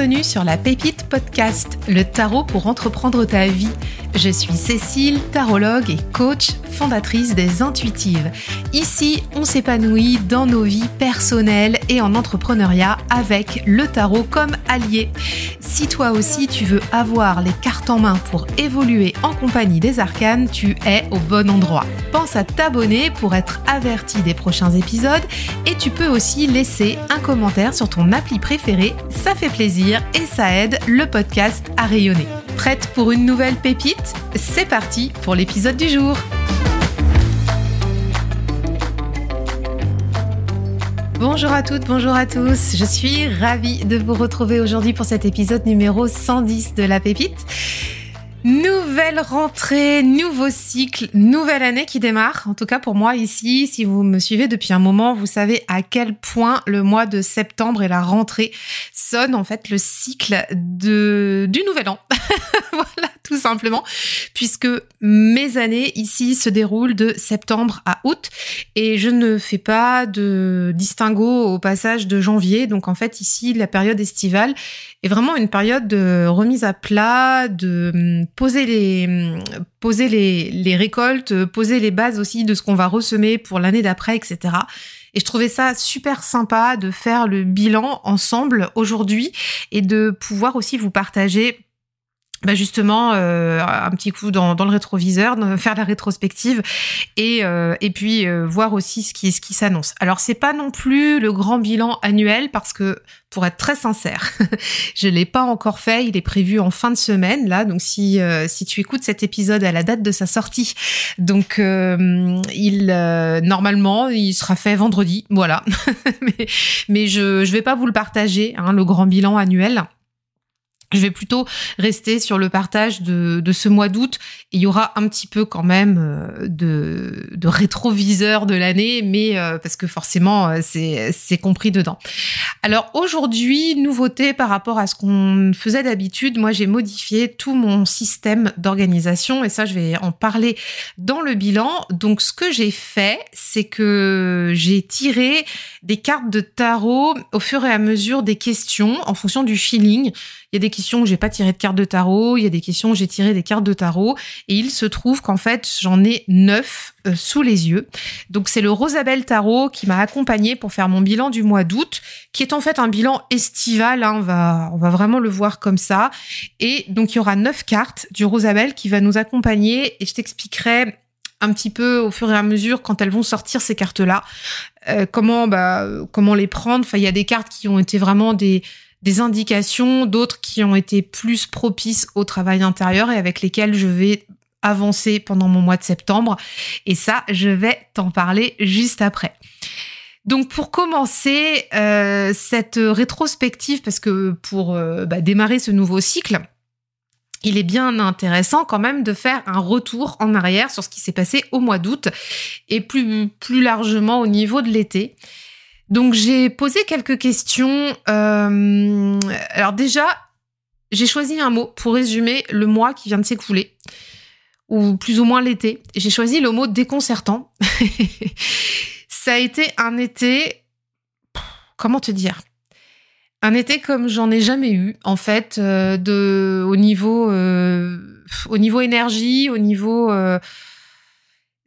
Bienvenue sur la Pépite Podcast, le tarot pour entreprendre ta vie. Je suis Cécile, tarologue et coach, fondatrice des Intuitives. Ici, on s'épanouit dans nos vies personnelles et en entrepreneuriat avec le tarot comme allié. Si toi aussi tu veux avoir les cartes en main pour évoluer en compagnie des arcanes, tu es au bon endroit. Pense à t'abonner pour être averti des prochains épisodes et tu peux aussi laisser un commentaire sur ton appli préféré, ça fait plaisir et ça aide le podcast à rayonner. Prête pour une nouvelle pépite? C'est parti pour l'épisode du jour Bonjour à toutes, bonjour à tous. Je suis ravie de vous retrouver aujourd'hui pour cet épisode numéro 110 de La Pépite. Nouvelle rentrée, nouveau cycle, nouvelle année qui démarre. En tout cas pour moi ici, si vous me suivez depuis un moment, vous savez à quel point le mois de septembre et la rentrée sonne en fait le cycle de du nouvel an. voilà, tout simplement, puisque mes années ici se déroulent de septembre à août et je ne fais pas de distinguo au passage de janvier. Donc en fait ici la période estivale est vraiment une période de remise à plat, de hum, poser les hum, poser les, les récoltes, poser les bases aussi de ce qu'on va ressemer pour l'année d'après, etc. Et je trouvais ça super sympa de faire le bilan ensemble aujourd'hui et de pouvoir aussi vous partager bah justement euh, un petit coup dans, dans le rétroviseur, faire la rétrospective et, euh, et puis euh, voir aussi ce qui, ce qui s'annonce. Alors c'est pas non plus le grand bilan annuel parce que pour être très sincère, je l'ai pas encore fait. Il est prévu en fin de semaine là, donc si si tu écoutes cet épisode à la date de sa sortie, donc il normalement il sera fait vendredi, voilà. mais mais je je vais pas vous le partager hein, le grand bilan annuel. Je vais plutôt rester sur le partage de, de ce mois d'août. Il y aura un petit peu quand même euh, de, de rétroviseur de l'année, mais euh, parce que forcément euh, c'est, c'est compris dedans. Alors aujourd'hui, nouveauté par rapport à ce qu'on faisait d'habitude, moi j'ai modifié tout mon système d'organisation et ça je vais en parler dans le bilan. Donc ce que j'ai fait, c'est que j'ai tiré des cartes de tarot au fur et à mesure des questions en fonction du feeling. Il y a des questions où j'ai pas tiré de cartes de tarot, il y a des questions où j'ai tiré des cartes de tarot, et il se trouve qu'en fait j'en ai neuf euh, sous les yeux. Donc c'est le Rosabelle Tarot qui m'a accompagné pour faire mon bilan du mois d'août, qui est en fait un bilan estival. Hein, on va vraiment le voir comme ça. Et donc il y aura neuf cartes du Rosabelle qui va nous accompagner, et je t'expliquerai un petit peu au fur et à mesure quand elles vont sortir ces cartes là euh, comment bah comment les prendre enfin il y a des cartes qui ont été vraiment des des indications, d'autres qui ont été plus propices au travail intérieur et avec lesquelles je vais avancer pendant mon mois de septembre. Et ça, je vais t'en parler juste après. Donc pour commencer euh, cette rétrospective, parce que pour euh, bah, démarrer ce nouveau cycle, il est bien intéressant quand même de faire un retour en arrière sur ce qui s'est passé au mois d'août et plus, plus largement au niveau de l'été. Donc j'ai posé quelques questions. Euh, alors déjà, j'ai choisi un mot pour résumer le mois qui vient de s'écouler, ou plus ou moins l'été. J'ai choisi le mot déconcertant. Ça a été un été, comment te dire? Un été comme j'en ai jamais eu en fait euh, de au niveau euh, au niveau énergie au niveau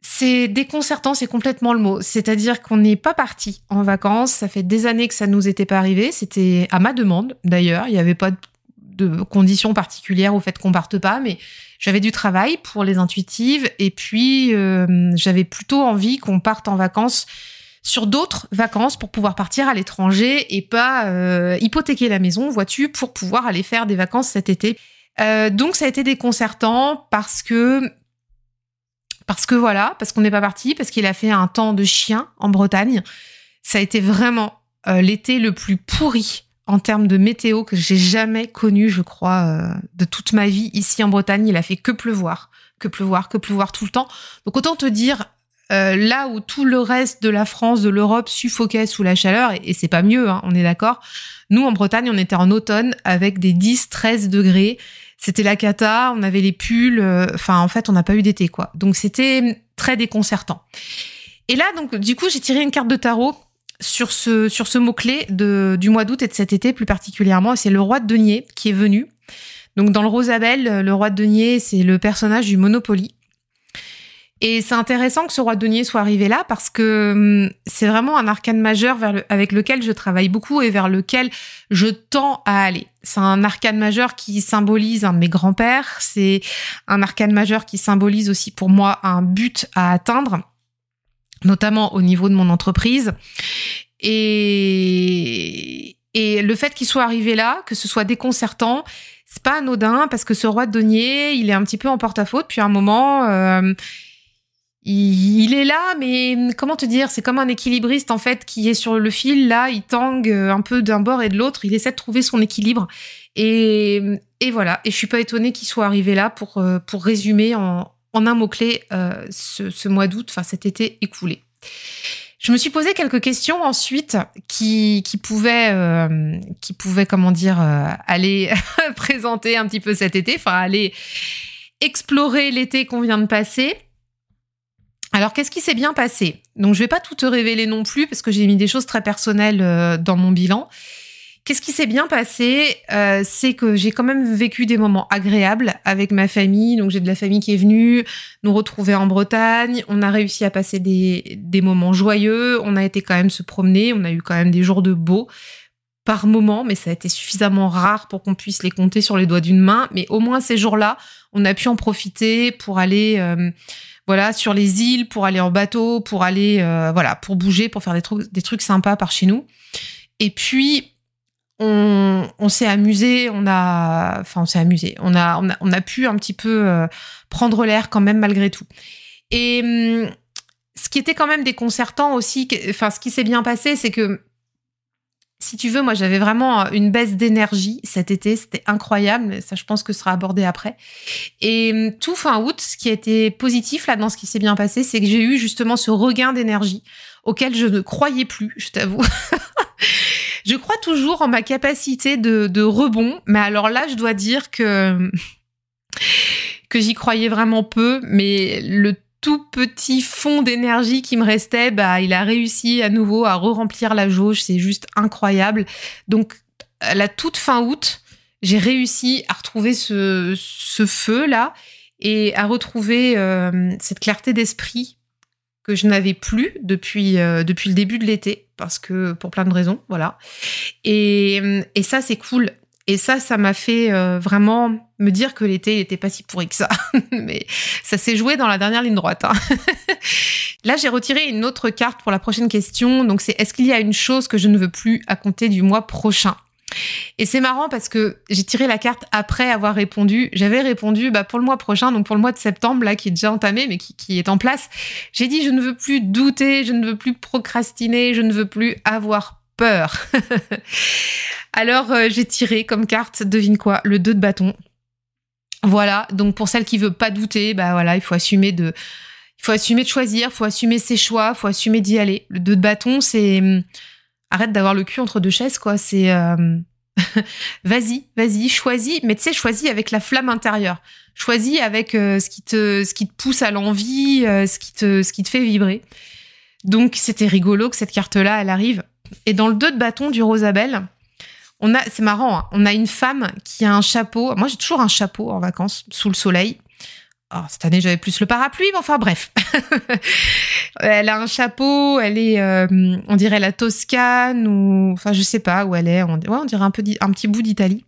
c'est déconcertant, c'est complètement le mot. C'est-à-dire qu'on n'est pas parti en vacances. Ça fait des années que ça nous était pas arrivé. C'était à ma demande, d'ailleurs. Il n'y avait pas de conditions particulières au fait qu'on parte pas, mais j'avais du travail pour les intuitives et puis euh, j'avais plutôt envie qu'on parte en vacances sur d'autres vacances pour pouvoir partir à l'étranger et pas euh, hypothéquer la maison, vois-tu, pour pouvoir aller faire des vacances cet été. Euh, donc ça a été déconcertant parce que parce que voilà, parce qu'on n'est pas parti, parce qu'il a fait un temps de chien en Bretagne. Ça a été vraiment euh, l'été le plus pourri en termes de météo que j'ai jamais connu, je crois, euh, de toute ma vie ici en Bretagne. Il a fait que pleuvoir, que pleuvoir, que pleuvoir tout le temps. Donc autant te dire, euh, là où tout le reste de la France, de l'Europe suffoquait sous la chaleur, et, c'est pas mieux, hein, on est d'accord. Nous, en Bretagne, on était en automne avec des 10-13 degrés c'était la cata, on avait les pulls, euh, enfin en fait on n'a pas eu d'été quoi. Donc c'était très déconcertant. Et là donc du coup j'ai tiré une carte de tarot sur ce, sur ce mot-clé du mois d'août et de cet été plus particulièrement. C'est le roi de denier qui est venu. Donc dans le Rosabelle, le roi de denier, c'est le personnage du Monopoly. Et c'est intéressant que ce roi de denier soit arrivé là parce que hum, c'est vraiment un arcane majeur vers avec lequel je travaille beaucoup et vers lequel je tends à aller. C'est un arcane majeur qui symbolise un de mes grands-pères. C'est un arcane majeur qui symbolise aussi pour moi un but à atteindre notamment au niveau de mon entreprise. Et, et le fait qu'il soit arrivé là, que ce soit déconcertant, c'est pas anodin parce que ce roi de denier, il est un petit peu en porte-à-faux depuis un moment. Euh, il, est là, mais comment te dire C'est comme un équilibriste en fait qui est sur le fil. Là, il tangue un peu d'un bord et de l'autre. Il essaie de trouver son équilibre. Et, voilà. Et je suis pas étonnée qu'il soit arrivé là pour euh, pour résumer en, en un mot-clé euh, ce, mois d'août, enfin cet été écoulé. Je me suis posé quelques questions ensuite qui, qui pouvaient, euh, qui pouvaient, comment dire, euh, aller présenter un petit peu cet été, enfin aller explorer l'été qu'on vient de passer. Alors, qu'est-ce qui s'est bien passé? Donc, je vais pas tout te révéler non plus parce que j'ai mis des choses très personnelles dans mon bilan. Qu'est-ce qui s'est bien passé? Euh, C'est que j'ai quand même vécu des moments agréables avec ma famille. Donc j'ai de la famille qui est venue nous retrouver en Bretagne. On a réussi à passer des, des moments joyeux. On a été quand même se promener. On a eu quand même des jours de beau par moment, mais ça a été suffisamment rare pour qu'on puisse les compter sur les doigts d'une main. Mais au moins ces jours-là, on a pu en profiter pour aller, euh, voilà, sur les îles, pour aller en bateau, pour aller, euh, voilà, pour bouger, pour faire des trucs, des trucs sympas par chez nous. Et puis on, s'est amusé, on a, enfin, on s'est amusé, on a, on a, pu un petit peu euh, prendre l'air quand même malgré tout. Et hum, ce qui était quand même déconcertant aussi, enfin, ce qui s'est bien passé, c'est que si tu veux, moi j'avais vraiment une baisse d'énergie cet été, c'était incroyable, mais ça je pense que sera abordé après. Et hum, tout fin août, ce qui a été positif là dans ce qui s'est bien passé, c'est que j'ai eu justement ce regain d'énergie auquel je ne croyais plus, je t'avoue. Je crois toujours en ma capacité de, rebond, mais alors là, je dois dire que que j'y croyais vraiment peu, mais le tout petit fond d'énergie qui me restait, bah, il a réussi à nouveau à re-remplir la jauge. C'est juste incroyable. Donc, à la toute fin août, j'ai réussi à retrouver ce, feu là et à retrouver euh, cette clarté d'esprit que je n'avais plus depuis euh, depuis le début de l'été parce que pour plein de raisons, voilà. Et, et ça, c'est cool. Et ça, ça m'a fait euh, vraiment me dire que l'été n'était pas si pourri que ça. Mais ça s'est joué dans la dernière ligne droite. Hein. Là, j'ai retiré une autre carte pour la prochaine question. Donc, c'est est-ce qu'il y a une chose que je ne veux plus à compter du mois prochain? Et c'est marrant parce que j'ai tiré la carte après avoir répondu. J'avais répondu bah, pour le mois prochain, donc pour le mois de septembre, là, qui est déjà entamé, mais qui, qui est en place. J'ai dit, je ne veux plus douter, je ne veux plus procrastiner, je ne veux plus avoir peur. Alors, euh, j'ai tiré comme carte, devine quoi, le 2 de bâton. Voilà, donc pour celle qui veut pas douter, bah voilà, il faut assumer de, il faut assumer de choisir, il faut assumer ses choix, il faut assumer d'y aller. Le 2 de bâton, c'est arrête d'avoir le cul entre deux chaises, quoi. C'est euh, vas-y, vas-y, choisis, mais tu sais, choisis avec la flamme intérieure. Choisis avec euh, ce qui te, pousse à l'envie, ce qui te, ce qui te fait vibrer. Donc c'était rigolo que cette carte-là, elle arrive. Et dans le 2 de bâton du Rosabelle, on a, c'est marrant, hein, on a une femme qui a un chapeau. Moi, j'ai toujours un chapeau en vacances sous le soleil. Oh, cette année, j'avais plus le parapluie, mais enfin bref. elle a un chapeau, elle est, euh, on dirait la Toscane ou, enfin, je sais pas où elle est. On, dirait un petit bout d'Italie.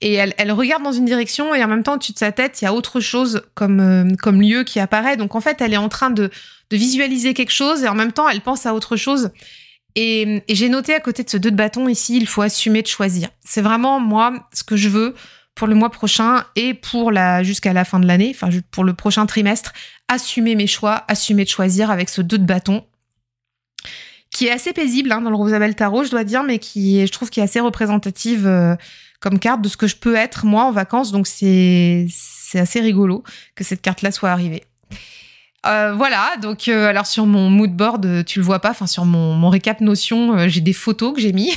Et elle, regarde dans une direction et en même temps, au-dessus de sa tête, il y a autre chose comme, euh, lieu qui apparaît. Donc en fait, elle est en train de visualiser quelque chose et en même temps, elle pense à autre chose. Et, j'ai noté à côté de ce deux de bâton ici, il faut assumer de choisir. C'est vraiment moi ce que je veux pour le mois prochain et pour la jusqu'à la fin de l'année, enfin pour le prochain trimestre, assumer mes choix, assumer de choisir avec ce deux de bâton qui est assez paisible hein, dans le Rosabelle Tarot, je dois dire, mais qui je trouve qui est assez représentative euh, comme carte de ce que je peux être moi en vacances. Donc c'est c'est assez rigolo que cette carte-là soit arrivée. Euh, voilà, donc euh, alors sur mon mood board, tu le vois pas, enfin sur mon, mon récap notion, j'ai des photos que j'ai mis.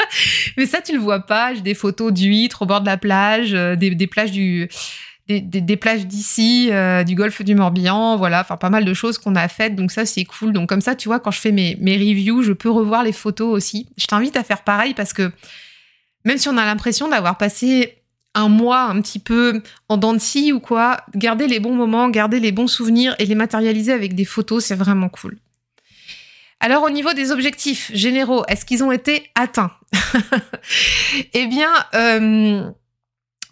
Mais ça, tu le vois pas. J'ai des photos d'huîtres au bord de la plage, des, des, plages du des, plages d'ici, euh, du golfe du Morbihan, voilà, enfin pas mal de choses qu'on a faites, donc ça c'est cool. Donc comme ça, tu vois, quand je fais mes, mes reviews, je peux revoir les photos aussi. Je t'invite à faire pareil parce que même si on a l'impression d'avoir passé un mois un petit peu en dents ou quoi, garder les bons moments, garder les bons souvenirs et les matérialiser avec des photos, c'est vraiment cool. Alors au niveau des objectifs généraux, est-ce qu'ils ont été atteints Eh bien, euh,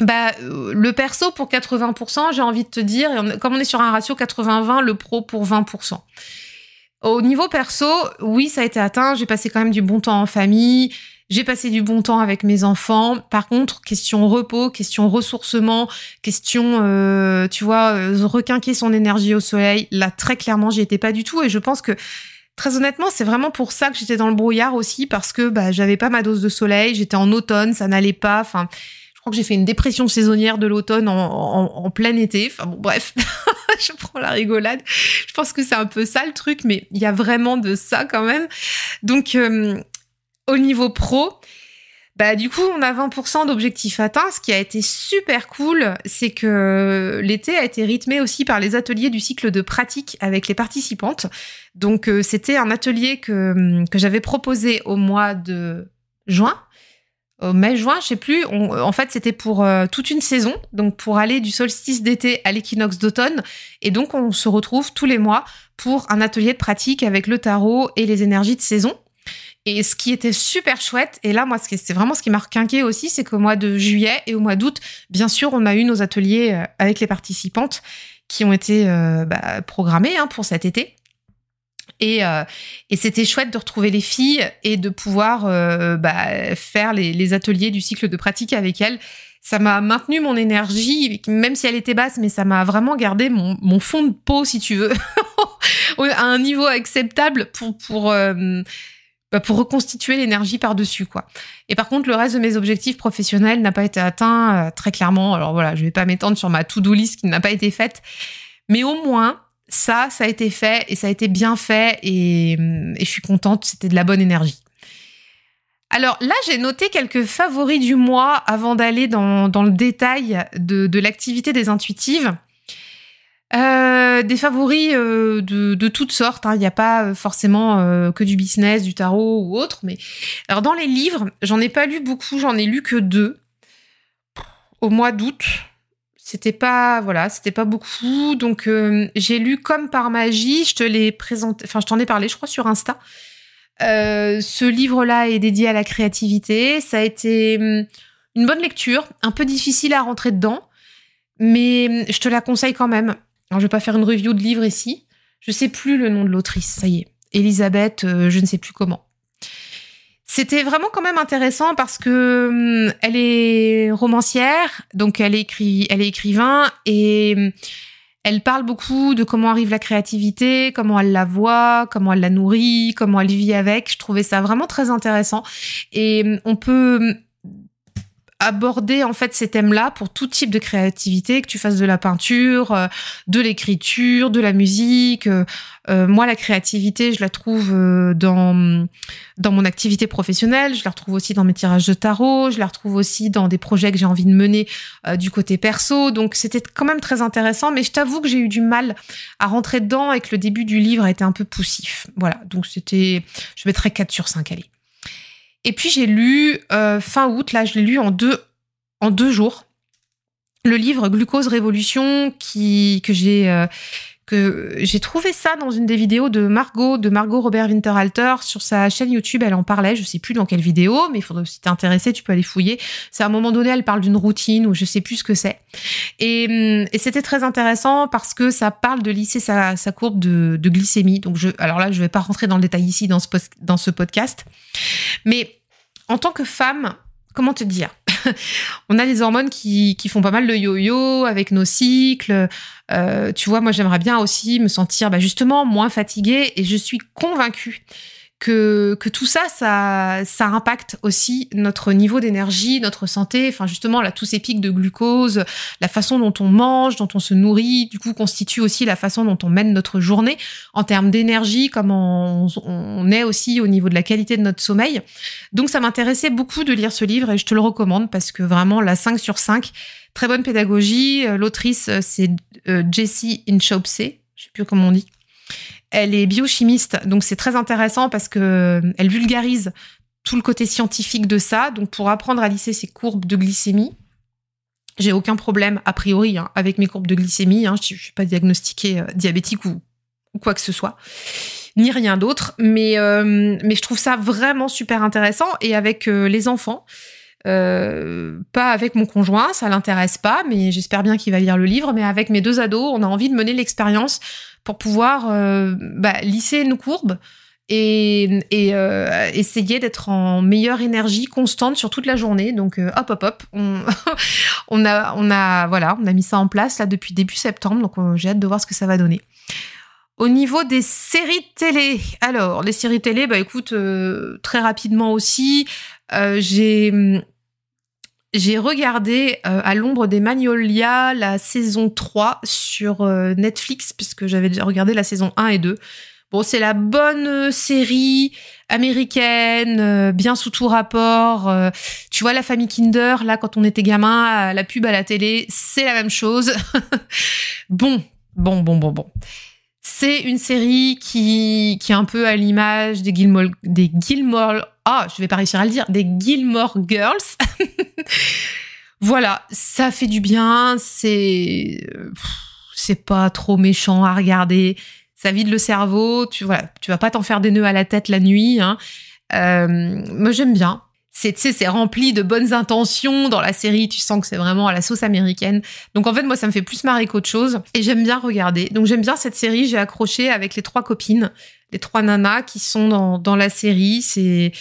bah, euh, le perso pour 80%, j'ai envie de te dire, comme on est sur un ratio 80-20, le pro pour 20%. Au niveau perso, oui, ça a été atteint. J'ai passé quand même du bon temps en famille. J'ai passé du bon temps avec mes enfants. Par contre, question repos, question ressourcement, question, euh, tu vois, euh, requinquer son énergie au soleil. Là, très clairement, j'y étais pas du tout. Et je pense que, très honnêtement, c'est vraiment pour ça que j'étais dans le brouillard aussi, parce que bah, j'avais pas ma dose de soleil. J'étais en automne, ça n'allait pas. Enfin, que j'ai fait une dépression saisonnière de l'automne en, plein été. Enfin bon, bref, je prends la rigolade. Je pense que c'est un peu ça le truc, mais il y a vraiment de ça quand même. Donc, euh, au niveau pro, bah du coup, on a 20% d'objectifs atteints. Ce qui a été super cool, c'est que l'été a été rythmé aussi par les ateliers du cycle de pratique avec les participantes. Donc, euh, c'était un atelier que, que j'avais proposé au mois de juin au mai-juin, je sais plus. en fait, c'était pour euh, toute une saison, donc pour aller du solstice d'été à l'équinoxe d'automne. Et donc, on se retrouve tous les mois pour un atelier de pratique avec le tarot et les énergies de saison. Et ce qui était super chouette, et là, moi, c'est vraiment ce qui m'a requinqué aussi, c'est qu'au mois de juillet et au mois d'août, bien sûr, on a eu nos ateliers euh, avec les participantes qui ont été euh, bah, programmés hein, pour cet été. Euh, et, c'était chouette de retrouver les filles et de pouvoir bah, faire les, ateliers du cycle de pratique avec elles. Ça m'a maintenu mon énergie, même si elle était basse, mais ça m'a vraiment gardé mon, fond de peau, si tu veux, à un niveau acceptable pour pour bah, pour reconstituer l'énergie par dessus quoi. Et par contre, le reste de mes objectifs professionnels n'a pas été atteint très clairement. Alors voilà, je vais pas m'étendre sur ma to-do list qui n'a pas été faite, mais au moins ça, ça a été fait et ça a été bien fait et, je suis contente, c'était de la bonne énergie. Alors là, j'ai noté quelques favoris du mois avant d'aller dans, le détail de, l'activité des intuitives. Euh, des favoris euh, de, toutes sortes. Hein. Il n'y a pas forcément euh, que du business, du tarot ou autre. Mais alors dans les livres, j'en ai pas lu beaucoup. J'en ai lu que deux au mois d'août. C'était pas voilà, c'était pas beaucoup. Donc j'ai lu comme par magie. Je te l'ai présenté, enfin je t'en ai parlé, je crois sur Insta. Ce livre-là est dédié à la créativité. Ça a été hum, une bonne lecture, un peu difficile à rentrer dedans, mais hum, je te la conseille quand même. Alors, je vais pas faire une review de livre ici. Je sais plus le nom de l'autrice. Ça y est, Elisabeth, euh, je ne sais plus comment. C'était vraiment quand même intéressant parce que hum, elle est romancière, donc elle elle est écrivain et hum, elle parle beaucoup de comment arrive la créativité, comment elle la voit, comment elle la nourrit, comment elle vit avec. Je trouvais ça vraiment très intéressant et hum, on peut aborder en fait ces thèmes-là pour tout type de créativité, que tu fasses de la peinture, euh, de l'écriture, de la musique. Euh, euh, moi, la créativité, je la trouve dans dans mon activité professionnelle, je la retrouve aussi dans mes tirages de tarot, je la retrouve aussi dans des projets que j'ai envie de mener du côté perso. Donc c'était quand même très intéressant, mais je t'avoue que j'ai eu du mal à rentrer dedans et que le début du livre a été un peu poussif. Voilà, donc c'était, je mettrais 4 sur 5, allez. Et puis j'ai lu euh, fin août, là je l'ai lu en deux, en deux jours, le livre Glucose Révolution qui, que j'ai euh, que j'ai trouvé ça dans une des vidéos de Margot, de Margot Robert Winterhalter sur sa chaîne YouTube. Elle en parlait, je sais plus dans quelle vidéo, mais il faudrait si t'es intéressé, tu peux aller fouiller. C'est à un moment donné, elle parle d'une routine ou je sais plus ce que c'est. Et, hum, et c'était très intéressant parce que ça parle de lisser sa, courbe de, de, glycémie. Donc je, alors là, je vais pas rentrer dans le détail ici dans ce, dans ce podcast, mais en tant que femme, comment te dire? On a les hormones qui, qui, font pas mal de yo-yo avec nos cycles. Euh, tu vois, moi j'aimerais bien aussi me sentir bah, justement moins fatiguée et je suis convaincue que, tout ça, ça, impacte aussi notre niveau d'énergie, notre santé. Enfin, justement, là, tous ces pics de glucose, la façon dont on mange, dont on se nourrit, du coup, constitue aussi la façon dont on mène notre journée en termes d'énergie, comment on, est aussi au niveau de la qualité de notre sommeil. Donc, ça m'intéressait beaucoup de lire ce livre et je te le recommande parce que vraiment, la 5 sur 5, très bonne pédagogie. Euh, l'autrice, euh, c'est euh, Jessie Inchauspé, je sais plus comment on dit. Elle est biochimiste, donc c'est très intéressant parce que euh, elle vulgarise tout le côté scientifique de ça. Donc pour apprendre à lisser ses courbes de glycémie, j'ai aucun problème a priori hein, avec mes courbes de glycémie. Hein. je ne suis pas diagnostiquée euh, diabétique ou, quoi que ce soit, ni rien d'autre. Mais euh, mais je trouve ça vraiment super intéressant et avec les enfants. pas avec mon conjoint, ça l'intéresse pas, mais j'espère bien qu'il va lire le livre. Mais avec mes deux ados, on a envie de mener l'expérience pour pouvoir euh, bah, lisser nos courbes et, euh, essayer d'être en meilleure énergie constante sur toute la journée. Donc euh, hop hop hop, on, a on a voilà, on a mis ça en place là depuis début septembre. Donc j'ai hâte de voir ce que ça va donner. Au niveau des séries télé, alors les séries télé, bah écoute, très rapidement aussi, j'ai j'ai regardé euh, à l'ombre des Magnolias la saison 3 sur euh, Netflix, puisque j'avais déjà regardé la saison 1 et 2. Bon, c'est la bonne euh, série américaine, bien sous tout rapport. tu vois la famille Kinder, là, quand on était gamin, la pub à la télé, c'est la même chose. bon, bon, bon, bon, bon. C'est une série qui, qui est un peu à l'image des Gilmore, des Gilmore, ah, je vais pas réussir à le dire, des Gilmore Girls. voilà, ça fait du bien, c'est, c'est pas trop méchant à regarder, ça vide le cerveau, tu voilà, tu vas pas t'en faire des nœuds à la tête la nuit. Hein. Euh, moi, j'aime bien c'est rempli de bonnes intentions dans la série. Tu sens que c'est vraiment à la sauce américaine. Donc en fait moi ça me fait plus marrer qu'autre chose. Et j'aime bien regarder. Donc j'aime bien cette série. J'ai accroché avec les trois copines les trois nanas qui sont dans dans la série. C'est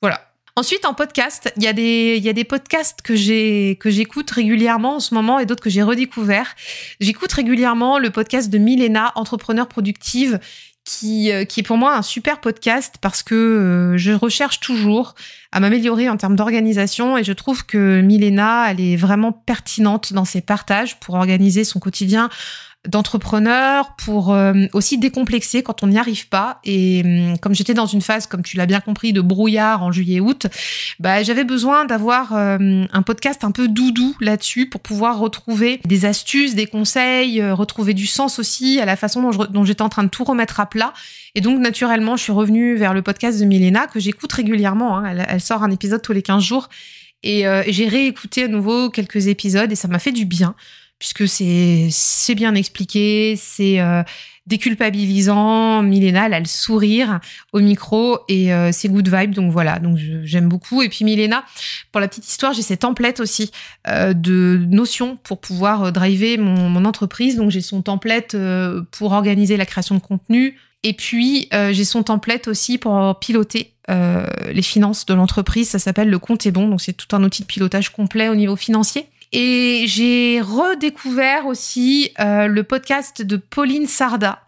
voilà. Ensuite, en podcast, il y a des, il y a des podcasts que j'ai, que j'écoute régulièrement en ce moment et d'autres que j'ai redécouverts. J'écoute régulièrement le podcast de Milena, entrepreneur productive, qui, euh, qui est pour moi un super podcast parce que euh, je recherche toujours à m'améliorer en termes d'organisation et je trouve que Milena, elle est vraiment pertinente dans ses partages pour organiser son quotidien d'entrepreneur pour euh, aussi décomplexer quand on n'y arrive pas. Et hum, comme j'étais dans une phase, comme tu l'as bien compris, de brouillard en juillet-août, bah, j'avais besoin d'avoir euh, un podcast un peu doudou là-dessus pour pouvoir retrouver des astuces, des conseils, euh, retrouver du sens aussi à la façon dont, j'étais en train de tout remettre à plat. Et donc, naturellement, je suis revenue vers le podcast de Milena que j'écoute régulièrement. Hein. Elle, elle, sort un épisode tous les 15 jours. Et j'ai réécouté à nouveau quelques épisodes et ça m'a fait du bien puisque c'est bien expliqué, c'est euh, déculpabilisant. Milena, elle a le sourire au micro et euh, c'est good vibe. Donc voilà, donc j'aime beaucoup. Et puis Milena, pour la petite histoire, j'ai ces templates aussi euh, de notions pour pouvoir driver mon, mon entreprise. Donc j'ai son template pour organiser la création de contenu. Et puis j'ai son template aussi pour piloter les finances de l'entreprise. Ça s'appelle le compte est bon. Donc c'est tout un outil de pilotage complet au niveau financier. Et j'ai redécouvert aussi euh, le podcast de Pauline Sarda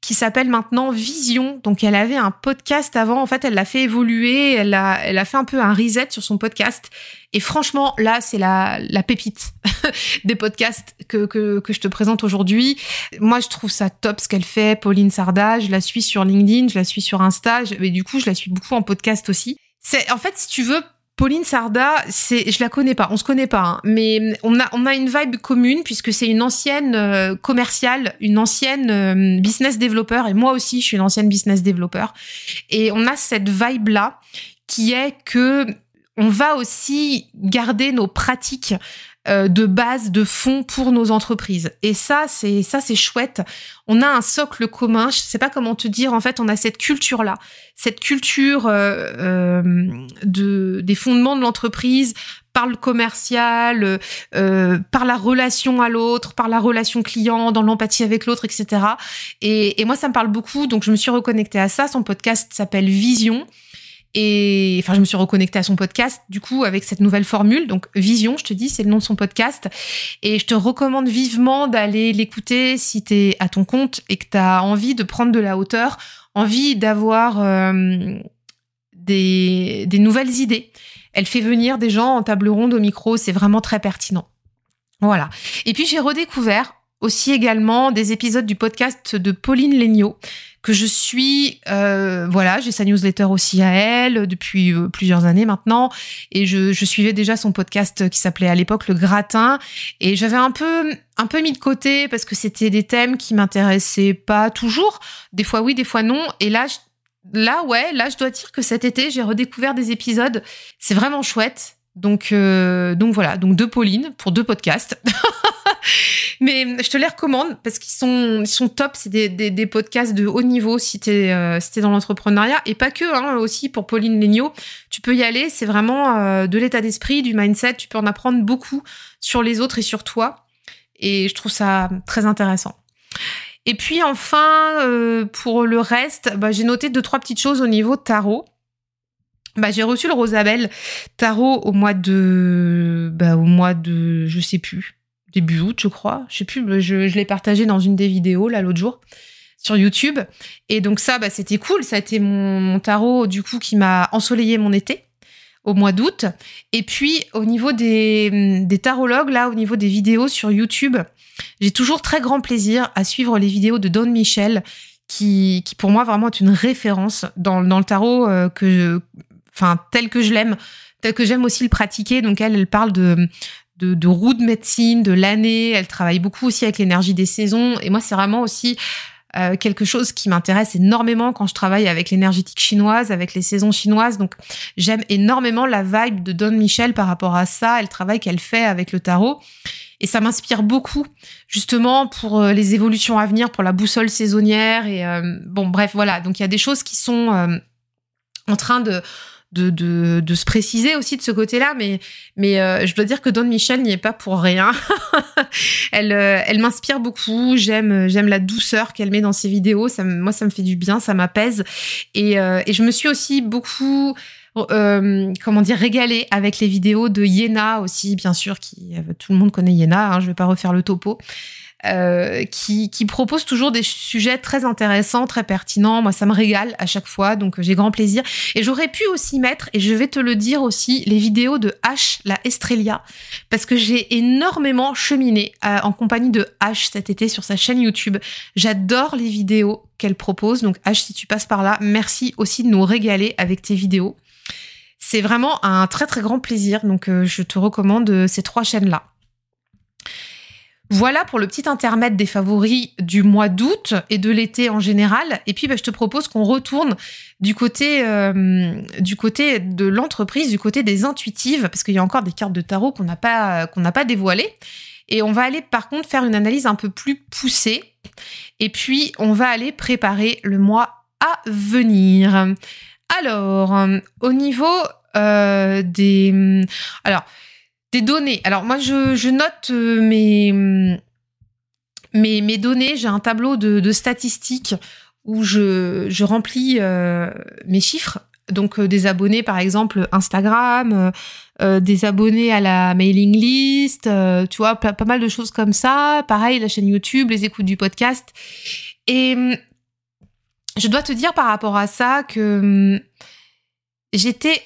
qui s'appelle maintenant Vision. Donc elle avait un podcast avant, en fait elle l'a fait évoluer, elle a, elle a fait un peu un reset sur son podcast. Et franchement, là c'est la, la pépite des podcasts que, que, que je te présente aujourd'hui. Moi je trouve ça top ce qu'elle fait, Pauline Sarda. Je la suis sur LinkedIn, je la suis sur Insta, et du coup je la suis beaucoup en podcast aussi. C'est en fait si tu veux Pauline Sarda, c'est, je la connais pas, on se connaît pas, hein, mais on a, une vibe commune puisque c'est une ancienne euh, commerciale, une ancienne euh, business développeur, et moi aussi je suis une ancienne business développeur, et on a cette vibe là qui est que on va aussi garder nos pratiques euh, de base, de fond pour nos entreprises. Et ça, c'est ça, c'est chouette. On a un socle commun. Je sais pas comment te dire. En fait, on a cette culture là, cette culture euh, euh, de des fondements de l'entreprise par le commercial, par la relation à l'autre, par la relation client, dans l'empathie avec l'autre, etc. Et, et moi, ça me parle beaucoup. Donc, je me suis reconnectée à ça. Son podcast s'appelle Vision. Et enfin, je me suis reconnectée à son podcast, du coup, avec cette nouvelle formule. Donc, Vision, je te dis, c'est le nom de son podcast. Et je te recommande vivement d'aller l'écouter si tu es à ton compte et que tu as envie de prendre de la hauteur, envie d'avoir euh, des, des nouvelles idées. Elle fait venir des gens en table ronde au micro, c'est vraiment très pertinent. Voilà. Et puis j'ai redécouvert aussi également des épisodes du podcast de Pauline Legnaud que je suis. Euh, voilà, j'ai sa newsletter aussi à elle depuis euh, plusieurs années maintenant, et je, je suivais déjà son podcast qui s'appelait à l'époque Le Gratin, et j'avais un peu un peu mis de côté parce que c'était des thèmes qui m'intéressaient pas toujours. Des fois oui, des fois non, et là. Là, ouais, là, je dois dire que cet été, j'ai redécouvert des épisodes. C'est vraiment chouette. Donc, euh, donc voilà, donc deux Pauline pour deux podcasts. Mais je te les recommande parce qu'ils sont, ils sont top. C'est des, des, des, podcasts de haut niveau si t'es euh, si dans l'entrepreneuriat et pas que. Hein, aussi pour Pauline Legnaud, tu peux y aller. C'est vraiment euh, de l'état d'esprit, du mindset. Tu peux en apprendre beaucoup sur les autres et sur toi. Et je trouve ça très intéressant. Et puis enfin, pour le reste, bah, j'ai noté deux trois petites choses au niveau tarot. Bah, j'ai reçu le Rosabelle tarot au mois de, bah, au mois de, je sais plus, début août, je crois. Je sais plus, je, je l'ai partagé dans une des vidéos là l'autre jour sur YouTube. Et donc ça, bah, c'était cool. Ça a été mon, tarot du coup qui m'a ensoleillé mon été au mois d'août. Et puis au niveau des, des tarologues, là, au niveau des vidéos sur YouTube, j'ai toujours très grand plaisir à suivre les vidéos de Don Michel, qui, qui pour moi vraiment est une référence dans, dans le tarot euh, que, enfin tel que je l'aime, tel que j'aime aussi le pratiquer. Donc elle, elle parle de de, de roue de médecine, de l'année. Elle travaille beaucoup aussi avec l'énergie des saisons. Et moi, c'est vraiment aussi euh, quelque chose qui m'intéresse énormément quand je travaille avec l'énergétique chinoise, avec les saisons chinoises. Donc, j'aime énormément la vibe de Don Michel par rapport à ça et le travail qu'elle fait avec le tarot. Et ça m'inspire beaucoup, justement, pour euh, les évolutions à venir, pour la boussole saisonnière. Et euh, bon, bref, voilà. Donc, il y a des choses qui sont euh, en train de de, de, se préciser aussi de ce côté-là, mais, mais euh, je dois dire que Don Michel n'y est pas pour rien. elle euh, elle m'inspire beaucoup. J'aime j'aime la douceur qu'elle met dans ses vidéos. Ça, moi, ça me fait du bien, ça m'apaise. Et, euh, et je me suis aussi beaucoup comment dire régalée avec les vidéos de Yéna aussi, bien sûr, qui tout le monde connaît Yéna. Hein, je vais pas refaire le topo. Euh, qui, qui, propose toujours des sujets très intéressants, très pertinents. Moi, ça me régale à chaque fois, donc j'ai grand plaisir. Et j'aurais pu aussi mettre, et je vais te le dire aussi, les vidéos de H, la Estrella, parce que j'ai énormément cheminé euh, en compagnie de H cet été sur sa chaîne YouTube. J'adore les vidéos qu'elle propose, donc H, si tu passes par là, merci aussi de nous régaler avec tes vidéos. C'est vraiment un très très grand plaisir, donc euh, je te recommande ces trois chaînes-là. Voilà pour le petit intermède des favoris du mois d'août et de l'été en général. Et puis, bah, je te propose qu'on retourne du côté, euh, du côté de l'entreprise, du côté des intuitives, parce qu'il y a encore des cartes de tarot qu'on n'a pas, dévoilées. Et on va aller par contre faire une analyse un peu plus poussée. Et puis, on va aller préparer le mois à venir. Alors, au niveau euh, des... Alors, des données. Alors moi, je, note euh, mes, mes, mes données. J'ai un tableau de, statistiques où je, remplis euh, mes chiffres. Donc euh, des abonnés, par exemple, Instagram, des abonnés à la mailing list, tu vois, pas, pas, mal de choses comme ça. Pareil, la chaîne YouTube, les écoutes du podcast. Et hum, je dois te dire par rapport à ça que hum, j'étais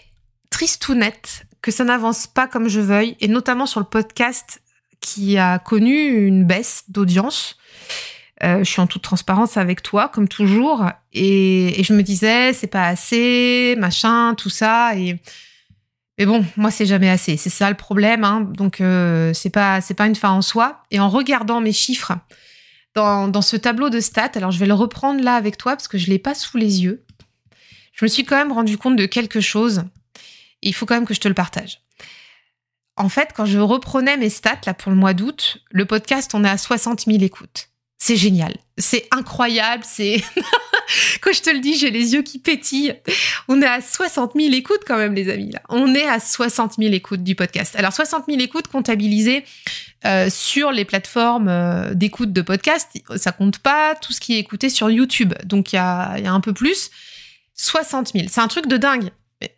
triste ou nette que ça n'avance pas comme je veuille, et notamment sur le podcast qui a connu une baisse d'audience. Euh, je suis en toute transparence avec toi, comme toujours, et, je me disais, c'est pas assez, machin, tout ça, et mais bon, moi c'est jamais assez, c'est ça le problème, hein. donc euh, c'est pas pas une fin en soi. Et en regardant mes chiffres dans, dans ce tableau de stats, alors je vais le reprendre là avec toi parce que je l'ai pas sous les yeux. Je me suis quand même rendu compte de quelque chose il faut quand même que je te le partage. En fait, quand je reprenais mes stats là pour le mois d'août, le podcast, on est à 60 000 écoutes. C'est génial, c'est incroyable, c'est quand je te le dis, j'ai les yeux qui pétillent. On est à 60 000 écoutes quand même, les amis. Là, on est à 60 000 écoutes du podcast. Alors 60 000 écoutes comptabilisées euh, sur les plateformes euh, d'écoute de podcast, ça compte pas tout ce qui est écouté sur YouTube. Donc il y a, y a un peu plus. 60 000, c'est un truc de dingue.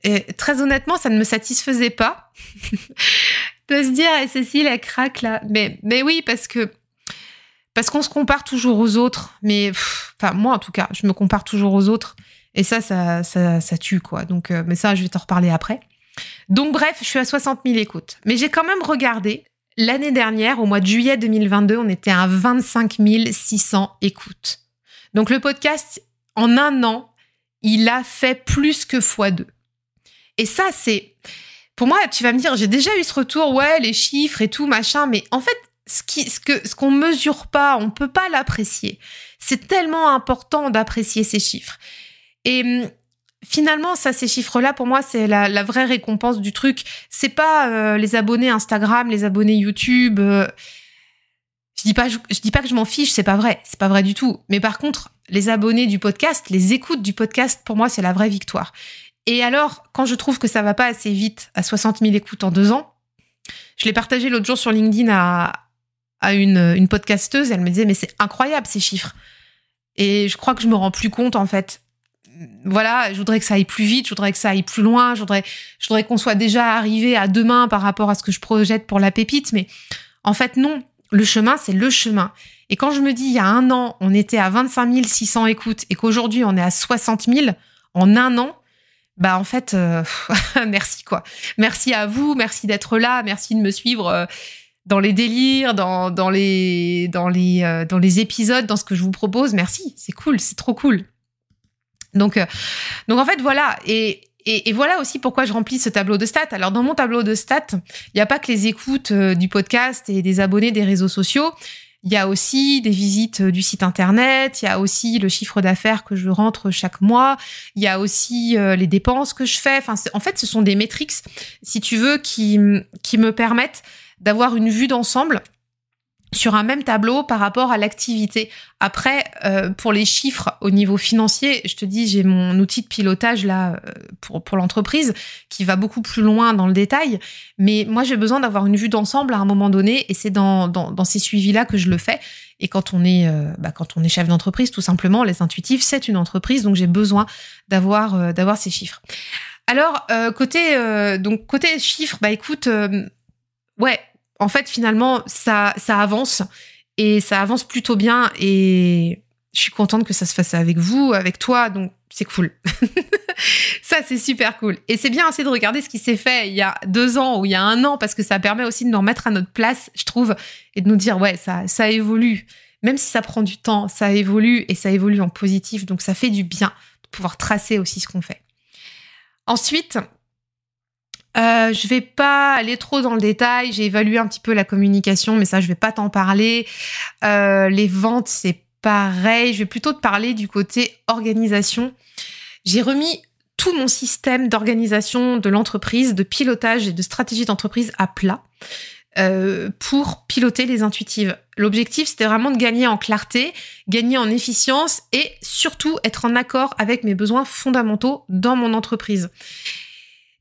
Et très honnêtement, ça ne me satisfaisait pas de se dire, eh, Cécile, elle craque là. Mais, mais oui, parce que parce qu'on se compare toujours aux autres. Mais enfin, moi en tout cas, je me compare toujours aux autres. Et ça, ça, ça, tue quoi. Donc, euh, mais ça, je vais t'en reparler après. Donc bref, je suis à 60 000 écoutes. Mais j'ai quand même regardé. L'année dernière, au mois de juillet 2022, on était à 25 600 écoutes. Donc le podcast, en un an, il a fait plus que x2. Et ça, c'est... Pour moi, tu vas me dire, j'ai déjà eu ce retour, ouais, les chiffres et tout, machin, mais en fait, ce qui, ce que, ce qu'on mesure pas, on peut pas l'apprécier. C'est tellement important d'apprécier ces chiffres. Et hum, finalement, ça, ces chiffres-là, pour moi, c'est la, vraie récompense du truc. C'est pas euh, les abonnés Instagram, les abonnés YouTube. Euh, je dis pas, je, dis pas que je m'en fiche, c'est pas vrai, c'est pas vrai du tout. Mais par contre, les abonnés du podcast, les écoutes du podcast, pour moi, c'est la vraie victoire. Et alors, quand je trouve que ça va pas assez vite, à 60 000 écoutes en deux ans, je l'ai partagé l'autre jour sur LinkedIn à, à une, une podcasteuse, elle me disait, mais c'est incroyable ces chiffres. Et je crois que je me rends plus compte, en fait, voilà, je voudrais que ça aille plus vite, je voudrais que ça aille plus loin, je voudrais, je voudrais qu'on soit déjà arrivé à demain par rapport à ce que je projette pour la pépite, mais en fait non, le chemin c'est le chemin. Et quand je me dis il y a un an on était à 25 600 écoutes et qu'aujourd'hui on est à 60 000 en un an, bah en fait euh, merci quoi, merci à vous, merci d'être là, merci de me suivre. Euh, dans les délires, euh, dans les épisodes, dans ce que je vous propose. Merci, c'est cool, c'est trop cool. Donc, en fait, voilà. Et, voilà aussi pourquoi je remplis ce tableau de stats. Alors, dans mon tableau de stats, il n'y a pas que les écoutes du podcast et des abonnés des réseaux sociaux. Il y a aussi des visites euh, du site internet, il y a aussi le chiffre d'affaires que je rentre chaque mois, il y a aussi les dépenses que je fais. En fait, ce sont des métriques, si tu veux, qui me permettent d'avoir une vue d'ensemble sur un même tableau par rapport à l'activité. Après, euh, pour les chiffres au niveau financier, je te dis, j'ai mon outil de pilotage là euh, pour, pour l'entreprise qui va beaucoup plus loin dans le détail. Mais moi, j'ai besoin d'avoir une vue d'ensemble à un moment donné et c'est dans, dans, dans, ces suivis-là que je le fais. Et quand on est, euh, bah, quand on est chef d'entreprise, tout simplement, les intuitifs, c'est une entreprise, donc j'ai besoin d'avoir d'avoir ces chiffres. Alors côté donc côté chiffres, bah écoute, ouais, en fait, finalement, ça, avance et ça avance plutôt bien. Et je suis contente que ça se fasse avec vous, avec toi. Donc, c'est cool. ça, c'est super cool. Et c'est bien aussi de regarder ce qui s'est fait il y a deux ans ou il y a un an parce que ça permet aussi de nous remettre à notre place, je trouve, et de nous dire, ouais, ça, ça évolue. Même si ça prend du temps, ça évolue et ça évolue en positif. Donc, ça fait du bien de pouvoir tracer aussi ce qu'on fait. Ensuite, euh, je vais pas aller trop dans le détail. J'ai évalué un petit peu la communication, mais ça, je vais pas t'en parler. Euh, les ventes, c'est pareil. Je vais plutôt te parler du côté organisation. J'ai remis tout mon système d'organisation de l'entreprise, de pilotage et de stratégie d'entreprise à plat euh, pour piloter les intuitives. L'objectif, c'était vraiment de gagner en clarté, gagner en efficience et surtout être en accord avec mes besoins fondamentaux dans mon entreprise.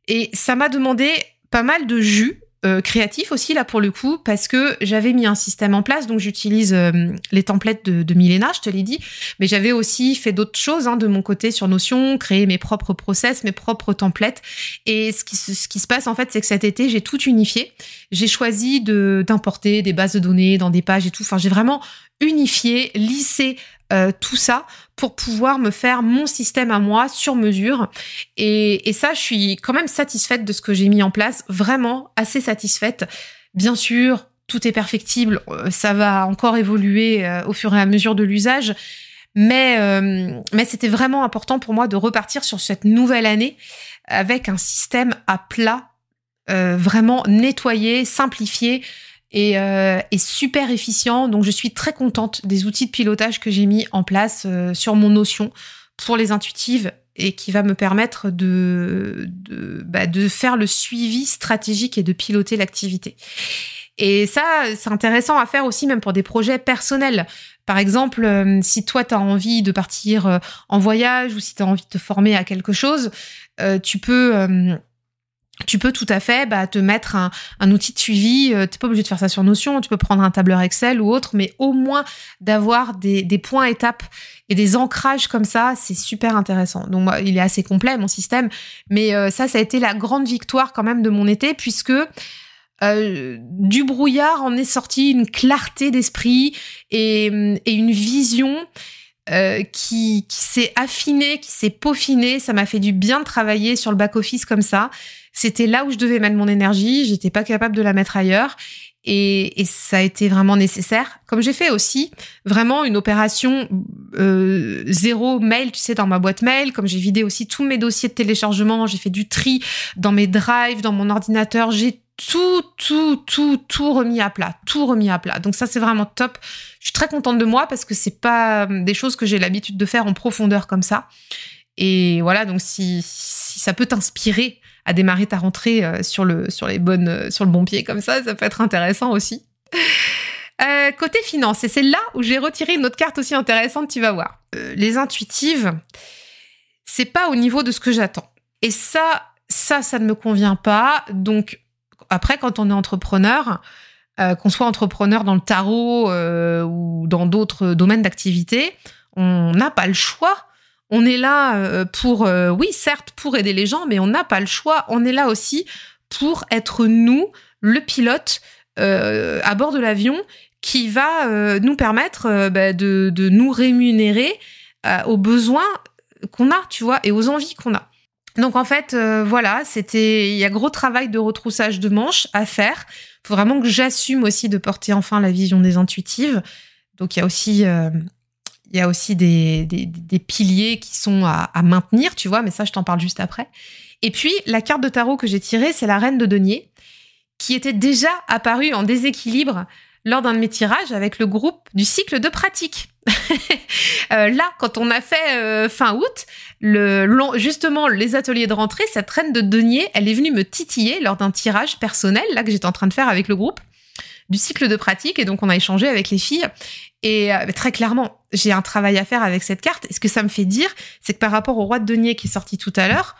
Et ça m'a demandé pas mal de jus euh, créatif aussi là pour le coup parce que j'avais mis un système en place. Donc j'utilise euh, les templates de, de Milena je te l'ai dit. Mais j'avais aussi fait d'autres choses hein, de mon côté sur Notion créer mes propres process mes propres templates. Et ce qui, ce qui se passe en fait c'est que cet été j'ai tout unifié. J'ai choisi de d'importer des bases de données dans des pages et tout. Enfin j'ai vraiment unifié lissé euh, tout ça pour pouvoir me faire mon système à moi sur mesure. Et, et ça, je suis quand même satisfaite de ce que j'ai mis en place, vraiment assez satisfaite. Bien sûr, tout est perfectible, euh, ça va encore évoluer euh, au fur et à mesure de l'usage. Mais, mais c'était vraiment important pour moi de repartir sur cette nouvelle année avec un système à plat, vraiment nettoyé, simplifié, euh, et, super efficient. Donc je suis très contente des outils de pilotage que j'ai mis en place euh, sur mon notion pour les intuitives et qui va me permettre de, bah, de faire le suivi stratégique et de piloter l'activité. Et ça, c'est intéressant à faire aussi même pour des projets personnels. Par exemple, euh, si toi, tu as envie de partir en voyage ou si tu as envie de te former à quelque chose, tu peux tu peux tout à fait bah, te mettre un, outil de suivi. Euh, tu n'es pas obligé de faire ça sur Notion. Tu peux prendre un tableur Excel ou autre, mais au moins d'avoir des, points étapes et des ancrages comme ça, c'est super intéressant. Donc moi, il est assez complet mon système, mais euh, ça, ça a été la grande victoire quand même de mon été puisque euh, du brouillard en est sorti une clarté d'esprit et, une vision qui, s'est affinée, qui s'est peaufinée. Ça m'a fait du bien de travailler sur le back-office comme ça. C'était là où je devais mettre mon énergie. J'étais pas capable de la mettre ailleurs. Et, et, ça a été vraiment nécessaire. Comme j'ai fait aussi vraiment une opération euh, zéro mail, tu sais, dans ma boîte mail, comme j'ai vidé aussi tous mes dossiers de téléchargement, j'ai fait du tri dans mes drives, dans mon ordinateur, j'ai tout, tout, tout, tout remis à plat, tout remis à plat. Donc ça, c'est vraiment top. Je suis très contente de moi parce que c'est pas euh, des choses que j'ai l'habitude de faire en profondeur comme ça. Et voilà, donc si, si ça peut t'inspirer à démarrer ta rentrée euh, sur le, sur les bonnes, euh, sur le bon pied comme ça, ça peut être intéressant aussi. Euh, côté finance, et c'est là où j'ai retiré une autre carte aussi intéressante, tu vas voir. les intuitives, c'est pas au niveau de ce que j'attends. Et ça, ça, ça ne me convient pas. Donc, après, quand on est entrepreneur, qu'on soit entrepreneur dans le tarot ou dans d'autres domaines d'activité, on n'a pas le choix. On est là euh, pour, oui, certes, pour aider les gens, mais on n'a pas le choix. On est là aussi pour être nous, le pilote à bord de l'avion, qui va nous permettre bah, de, nous rémunérer aux besoins qu'on a, tu vois, et aux envies qu'on a. Donc en fait, euh, voilà, c'était, il y a gros travail de retroussage de manches à faire. Faut vraiment que j'assume aussi de porter enfin la vision des intuitives. Donc il y a aussi, euh, il y a aussi des, des, piliers qui sont à, maintenir, tu vois, mais ça je t'en parle juste après. Et puis la carte de tarot que j'ai tirée, c'est la reine de denier, qui était déjà apparue en déséquilibre lors d'un de mes tirages avec le groupe du cycle de pratique. Euh, là, quand on a fait fin août, le, justement, les ateliers de rentrée, cette reine de denier, elle est venue me titiller lors d'un tirage personnel, là, que j'étais en train de faire avec le groupe, du cycle de pratique. Et donc, on a échangé avec les filles. Et euh, très clairement, j'ai un travail à faire avec cette carte. Et ce que ça me fait dire, c'est que par rapport au roi de denier qui est sorti tout à l'heure,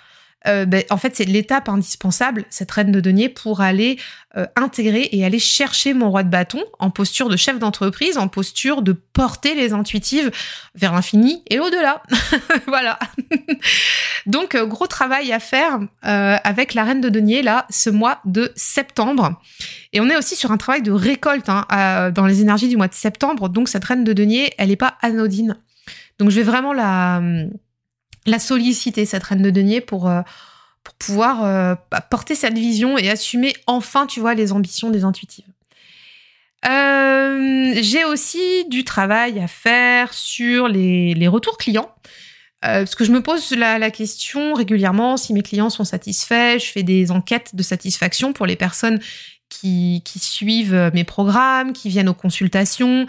euh, ben, en fait, c'est l'étape indispensable, cette reine de denier, pour aller euh, intégrer et aller chercher mon roi de bâton en posture de chef d'entreprise, en posture de porter les intuitives vers l'infini et au-delà. voilà. Donc, euh, gros travail à faire avec la reine de denier, là, ce mois de septembre. Et on est aussi sur un travail de récolte hein, dans les énergies du mois de septembre. Donc, cette reine de denier, elle n'est pas anodine. Donc, je vais vraiment la la solliciter, cette reine de denier, pour, euh, pouvoir euh, bah, porter cette vision et assumer enfin, tu vois, les ambitions des intuitives. Euh, j'ai aussi du travail à faire sur les, retours clients. parce que je me pose la, question régulièrement si mes clients sont satisfaits. Je fais des enquêtes de satisfaction pour les personnes qui, suivent euh, mes programmes, qui viennent aux consultations.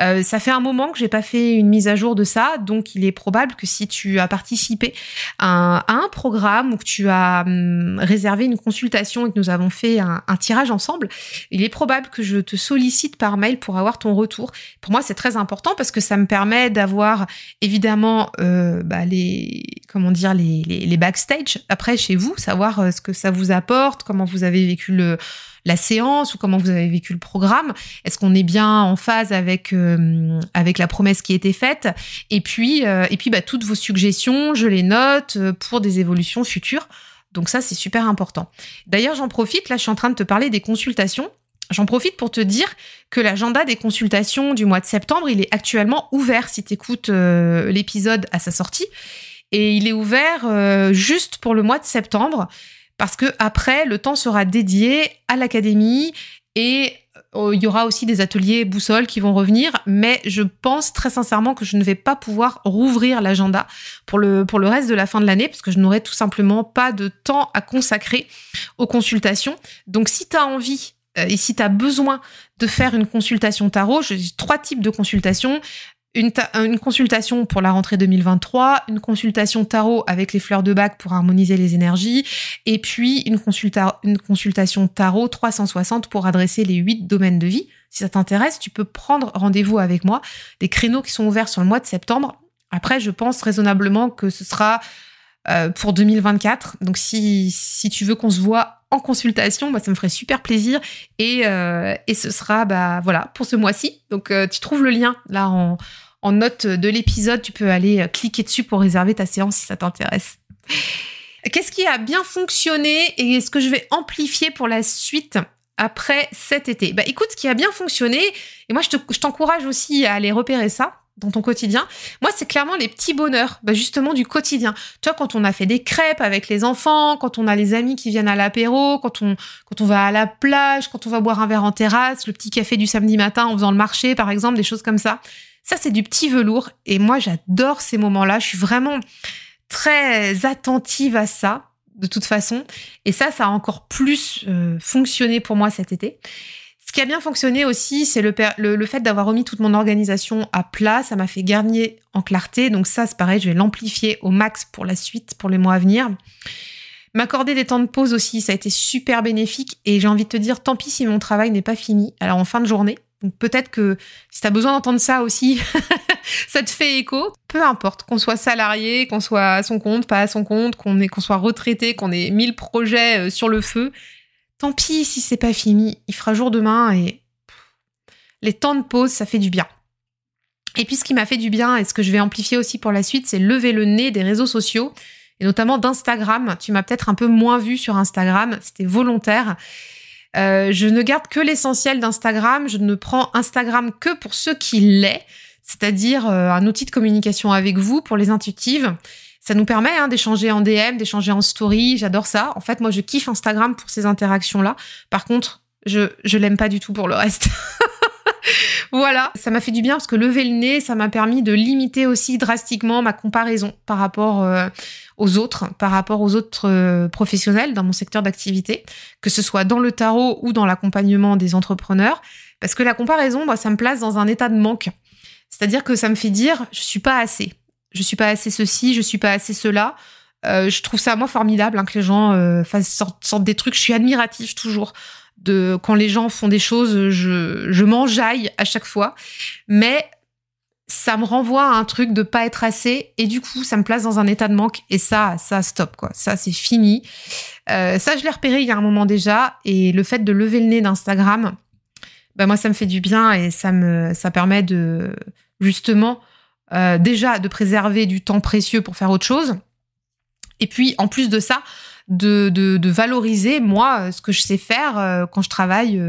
Euh, ça fait un moment que j'ai pas fait une mise à jour de ça, donc il est probable que si tu as participé à un, programme ou que tu as hum, réservé une consultation et que nous avons fait un, tirage ensemble, il est probable que je te sollicite par mail pour avoir ton retour. Pour moi, c'est très important parce que ça me permet d'avoir évidemment euh, bah, les comment dire les, les, backstage après chez vous, savoir ce que ça vous apporte, comment vous avez vécu le la séance ou comment vous avez vécu le programme Est-ce qu'on est bien en phase avec euh, la promesse qui était faite? Et puis euh, et puis bah, toutes vos suggestions, je les note euh, pour des évolutions futures. Donc ça c'est super important. D'ailleurs j'en profite là, je suis en train de te parler des consultations. J'en profite pour te dire que l'agenda des consultations du mois de septembre, il est actuellement ouvert si tu écoutes l'épisode à sa sortie. Et il est ouvert juste pour le mois de septembre parce que après le temps sera dédié à l'académie et euh, il y aura aussi des ateliers boussole qui vont revenir, mais je pense très sincèrement que je ne vais pas pouvoir rouvrir l'agenda pour le, pour le reste de la fin de l'année parce que je n'aurai tout simplement pas de temps à consacrer aux consultations. Donc si tu as envie euh, et si tu as besoin de faire une consultation tarot, j'ai trois types de consultations une, consultation pour la rentrée 2023, une consultation tarot avec les fleurs de bac pour harmoniser les énergies, et puis une, une consultation tarot 360 pour adresser les huit domaines de vie. Si ça t'intéresse, tu peux prendre rendez-vous avec moi. Des créneaux qui sont ouverts sur le mois de septembre. Après, je pense raisonnablement que ce sera pour 2024. Donc si, si tu veux qu'on se voit en consultation, bah, ça me ferait super plaisir. Et, et ce sera bah, voilà, pour ce mois-ci. Donc tu trouves le lien là en, en note de l'épisode. Tu peux aller cliquer dessus pour réserver ta séance si ça t'intéresse. Qu'est-ce qui a bien fonctionné et ce que je vais amplifier pour la suite après cet été? Bah écoute, ce qui a bien fonctionné, et moi je t'encourage aussi à aller repérer ça dans ton quotidien. Moi, c'est clairement les petits bonheurs, bah justement du quotidien. Tu vois, quand on a fait des crêpes avec les enfants, quand on a les amis qui viennent à l'apéro, quand on quand on va à la plage, quand on va boire un verre en terrasse, le petit café du samedi matin en faisant le marché, par exemple, des choses comme ça. Ça, c'est du petit velours. Et moi, j'adore ces moments-là. Je suis vraiment très attentive à ça, de toute façon. Et ça, ça a encore plus euh, fonctionné pour moi cet été. Ce qui a bien fonctionné aussi, c'est le, le, fait d'avoir remis toute mon organisation à plat. Ça m'a fait gagner en clarté. Donc ça, c'est pareil, je vais l'amplifier au max pour la suite, pour les mois à venir. M'accorder des temps de pause aussi, ça a été super bénéfique. Et j'ai envie de te dire, tant pis si mon travail n'est pas fini. Alors en fin de journée, peut-être que si tu as besoin d'entendre ça aussi, ça te fait écho. Peu importe, qu'on soit salarié, qu'on soit à son compte, pas à son compte, qu'on qu'on soit retraité, qu'on ait mille projets euh, sur le feu. Tant pis si c'est pas fini, il fera jour demain et les temps de pause, ça fait du bien. Et puis ce qui m'a fait du bien et ce que je vais amplifier aussi pour la suite, c'est lever le nez des réseaux sociaux et notamment d'Instagram. Tu m'as peut-être un peu moins vu sur Instagram, c'était volontaire. Euh, je ne garde que l'essentiel d'Instagram. Je ne prends Instagram que pour ce qu'il est, c'est-à-dire euh, un outil de communication avec vous pour les intuitives. Ça nous permet hein, d'échanger en DM, d'échanger en story. J'adore ça. En fait, moi, je kiffe Instagram pour ces interactions-là. Par contre, je je l'aime pas du tout pour le reste. voilà, ça m'a fait du bien parce que lever le nez, ça m'a permis de limiter aussi drastiquement ma comparaison par rapport euh, aux autres, par rapport aux autres euh, professionnels dans mon secteur d'activité, que ce soit dans le tarot ou dans l'accompagnement des entrepreneurs, parce que la comparaison, moi, ça me place dans un état de manque. C'est-à-dire que ça me fait dire, je suis pas assez, je suis pas assez ceci, je suis pas assez cela. Euh, je trouve ça moi formidable hein, que les gens fassent sortent, des trucs. Je suis admirative toujours quand les gens font des choses, je, je m'enjaille à chaque fois. Mais ça me renvoie à un truc de pas être assez et du coup ça me place dans un état de manque et ça ça stop quoi. Ça c'est fini. Euh, ça je l'ai repéré il y a un moment déjà et le fait de lever le nez d'Instagram ben moi ça me fait du bien et ça me ça permet de justement euh, déjà de préserver du temps précieux pour faire autre chose. Et puis en plus de ça de, valoriser moi ce que je sais faire euh, quand je travaille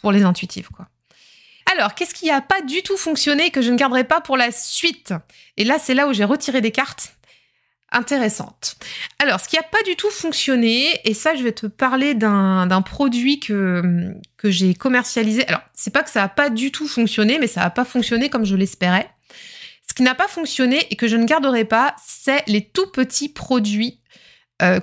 pour les intuitifs quoi alors, qu'est-ce qui n'a pas du tout fonctionné que je ne garderai pas pour la suite? Et là, c'est là où j'ai retiré des cartes intéressantes. Alors, ce qui n'a pas du tout fonctionné, et ça, je vais te parler d'un produit que, que j'ai commercialisé. Alors, c'est pas que ça n'a pas du tout fonctionné, mais ça n'a pas fonctionné comme je l'espérais. Ce qui n'a pas fonctionné et que je ne garderai pas, c'est les tout petits produits euh,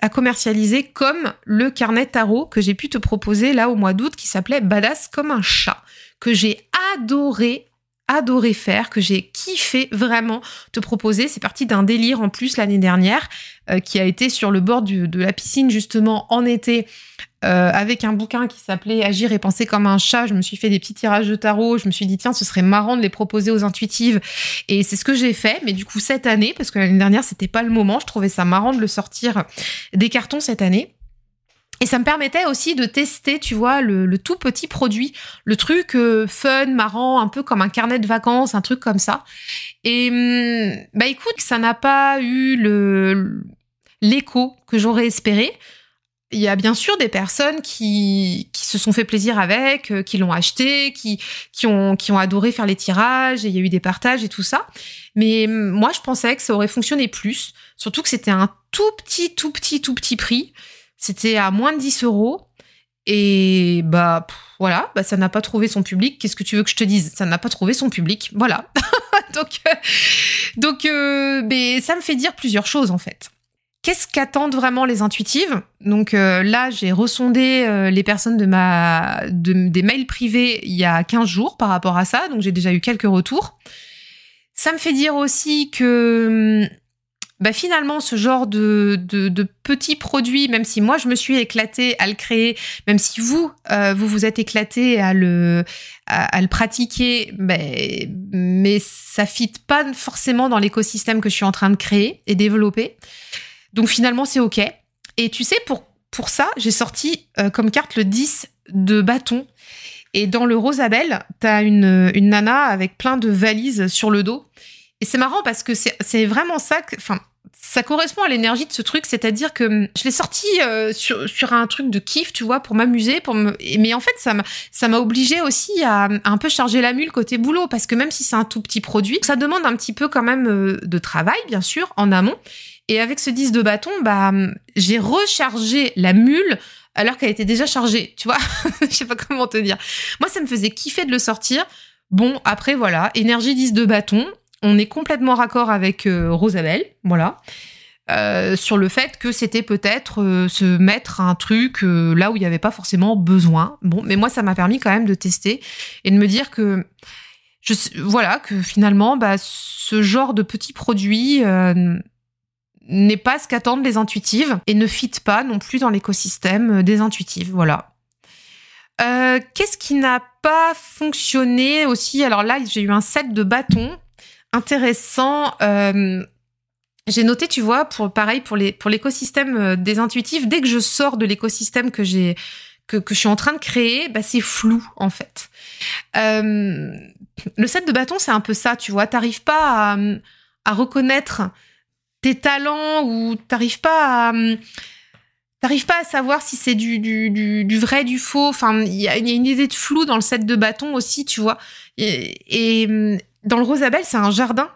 à commercialiser comme le carnet tarot que j'ai pu te proposer là au mois d'août qui s'appelait Badass comme un chat que j'ai adoré adoré faire, que j'ai kiffé vraiment te proposer. C'est parti d'un délire en plus l'année dernière euh, qui a été sur le bord de la piscine justement en été euh, avec un bouquin qui s'appelait Agir et penser comme un chat. Je me suis fait des petits tirages de tarot. Je me suis dit tiens ce serait marrant de les proposer aux intuitives et c'est ce que j'ai fait. Mais du coup cette année parce que l'année dernière c'était pas le moment. Je trouvais ça marrant de le sortir des cartons cette année. Et ça me permettait aussi de tester, tu vois, le, tout petit produit, le truc euh, fun, marrant, un peu comme un carnet de vacances, un truc comme ça. Et hum, bah écoute, ça n'a pas eu le l'écho que j'aurais espéré. Il y a bien sûr des personnes qui, qui se sont fait plaisir avec, euh, qui l'ont acheté, qui, qui, ont, qui ont adoré faire les tirages, et il y a eu des partages et tout ça. Mais hum, moi, je pensais que ça aurait fonctionné plus, surtout que c'était un tout petit, tout petit, tout petit prix. C'était à moins de 10 euros. Et bah voilà, bah, ça n'a pas trouvé son public. Qu'est-ce que tu veux que je te dise? Ça n'a pas trouvé son public. Voilà. donc euh, donc euh, mais ça me fait dire plusieurs choses en fait. Qu'est-ce qu'attendent vraiment les intuitives? Donc euh, là, j'ai ressondé les personnes de ma des mails privés il y a 15 jours par rapport à ça, donc j'ai déjà eu quelques retours. Ça me fait dire aussi que hum, bah finalement, ce genre de, de, petits produits, même si moi je me suis éclatée à le créer, même si vous, euh, vous vous êtes éclaté à le, à, le pratiquer, mais, mais ça fit pas forcément dans l'écosystème que je suis en train de créer et développer. Donc finalement, c'est OK. Et tu sais, pour, pour ça, j'ai sorti euh, comme carte le 10 de bâton. Et dans le Rosabelle, tu as une, une nana avec plein de valises sur le dos. Et c'est marrant parce que c'est vraiment ça enfin, ça correspond à l'énergie de ce truc, c'est-à-dire que hum, je l'ai sorti euh, sur, un truc de kiff, tu vois, pour m'amuser, me... mais en fait ça m'a ça m'a obligé aussi à, un peu charger la mule côté boulot parce que même si c'est un tout petit produit, ça demande un petit peu quand même euh, de travail bien sûr en amont. Et avec ce 10 de bâton, bah hum, j'ai rechargé la mule alors qu'elle était déjà chargée, tu vois. Je sais pas comment te dire. Moi ça me faisait kiffer de le sortir. Bon, après voilà, énergie 10 de bâton, on est complètement raccord avec euh, Rosabelle, voilà. Euh, sur le fait que c'était peut-être euh, se mettre un truc là où il n'y avait pas forcément besoin. Bon, mais moi, ça m'a permis quand même de tester et de me dire que, je, voilà, que finalement, bah, ce genre de petits produits n'est pas ce qu'attendent les intuitives et ne fit pas non plus dans l'écosystème des intuitives. Voilà. Qu'est-ce qui n'a pas fonctionné aussi? Alors là, j'ai eu un set de bâtons intéressant. Euh, j'ai noté, tu vois, pour pareil pour pour l'écosystème euh, des intuitifs, dès que je sors de l'écosystème que j'ai que, que je suis en train de créer, bah c'est flou en fait. Euh, le set de bâton, c'est un peu ça, tu vois. T'arrives pas à, à, reconnaître tes talents ou t'arrives pas à t'arrives pas à savoir si c'est du, du, vrai, du faux. Enfin, il y a, une idée de flou dans le set de bâton aussi, tu vois. Et, et, dans le Rosabelle, c'est un jardin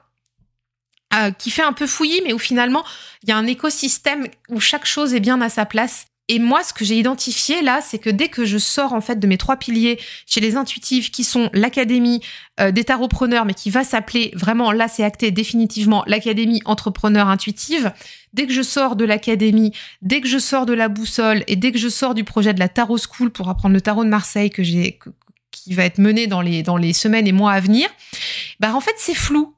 euh, qui fait un peu fouillis, mais où finalement, il y a un écosystème où chaque chose est bien à sa place. Et moi, ce que j'ai identifié là, c'est que dès que je sors en fait de mes trois piliers chez les intuitifs, qui sont l'académie euh, des tarotpreneurs, mais qui va s'appeler vraiment là, c'est acté définitivement l'académie entrepreneur intuitive. Dès que je sors de l'académie, dès que je sors de la boussole et dès que je sors du projet de la tarot school pour apprendre le tarot de Marseille que j'ai qui va être mené dans les, dans les semaines et mois à venir, bah en fait c'est flou.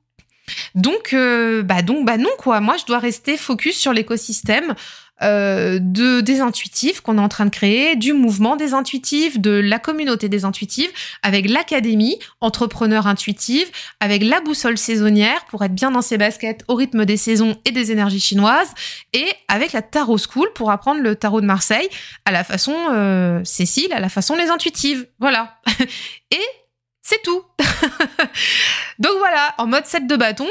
Donc, euh, bah donc, bah non quoi. Moi, je dois rester focus sur l'écosystème euh, de des intuitifs qu'on est en train de créer, du mouvement des intuitifs, de la communauté des intuitifs, avec l'académie entrepreneur intuitive, avec la boussole saisonnière pour être bien dans ses baskets au rythme des saisons et des énergies chinoises, et avec la tarot school pour apprendre le tarot de Marseille à la façon euh, Cécile, à la façon les intuitives, voilà. et c'est tout. Donc voilà, en mode set de bâton,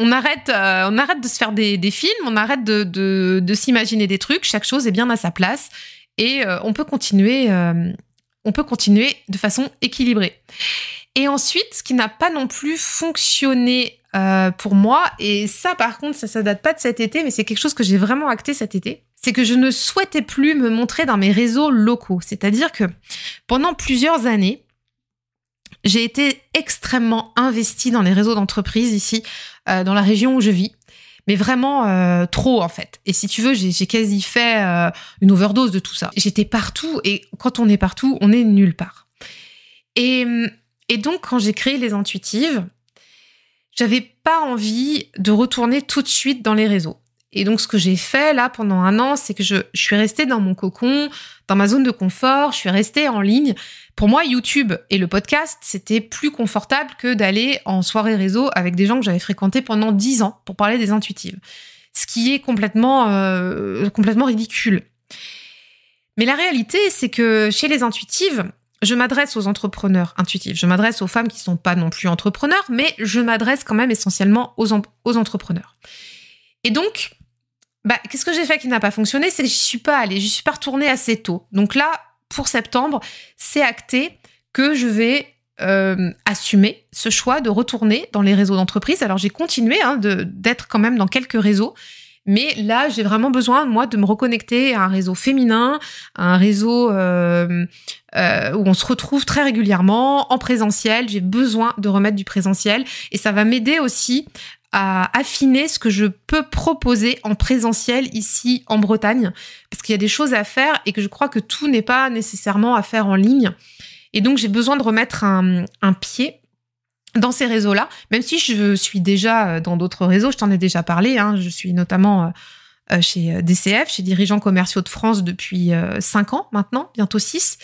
on arrête, euh, on arrête de se faire des, films, on arrête de, s'imaginer des trucs. Chaque chose est bien à sa place et euh, on peut continuer, euh, on peut continuer de façon équilibrée. Et ensuite, ce qui n'a pas non plus fonctionné pour moi, et ça par contre, ça, ça date pas de cet été, mais c'est quelque chose que j'ai vraiment acté cet été, c'est que je ne souhaitais plus me montrer dans mes réseaux locaux. C'est-à-dire que pendant plusieurs années, j'ai été extrêmement investie dans les réseaux d'entreprise ici, euh, dans la région où je vis. Mais vraiment euh, trop en fait. Et si tu veux, j'ai quasi fait euh, une overdose de tout ça. J'étais partout et quand on est partout, on est nulle part. Et, et donc quand j'ai créé les intuitives, j'avais pas envie de retourner tout de suite dans les réseaux. Et donc, ce que j'ai fait là pendant un an, c'est que je, suis restée dans mon cocon, dans ma zone de confort, je suis restée en ligne. Pour moi, YouTube et le podcast, c'était plus confortable que d'aller en soirée réseau avec des gens que j'avais fréquentés pendant dix ans pour parler des intuitives. Ce qui est complètement, euh, complètement ridicule. Mais la réalité, c'est que chez les intuitives, je m'adresse aux entrepreneurs intuitifs. Je m'adresse aux femmes qui sont pas non plus entrepreneurs, mais je m'adresse quand même essentiellement aux entrepreneurs. Et donc, bah, qu'est-ce que j'ai fait qui n'a pas fonctionné? C'est que j'y suis pas allée, j'y suis pas retournée assez tôt. Donc là, pour septembre, c'est acté que je vais euh, assumer ce choix de retourner dans les réseaux d'entreprise. Alors j'ai continué hein, d'être quand même dans quelques réseaux, mais là j'ai vraiment besoin moi de me reconnecter à un réseau féminin, à un réseau euh, euh, où on se retrouve très régulièrement en présentiel. J'ai besoin de remettre du présentiel et ça va m'aider aussi à affiner ce que je peux proposer en présentiel ici en Bretagne, parce qu'il y a des choses à faire et que je crois que tout n'est pas nécessairement à faire en ligne. Et donc j'ai besoin de remettre un, pied dans ces réseaux-là, même si je suis déjà dans d'autres réseaux, je t'en ai déjà parlé, hein, je suis notamment chez DCF, chez Dirigeants Commerciaux de France depuis 5 ans maintenant, bientôt 6.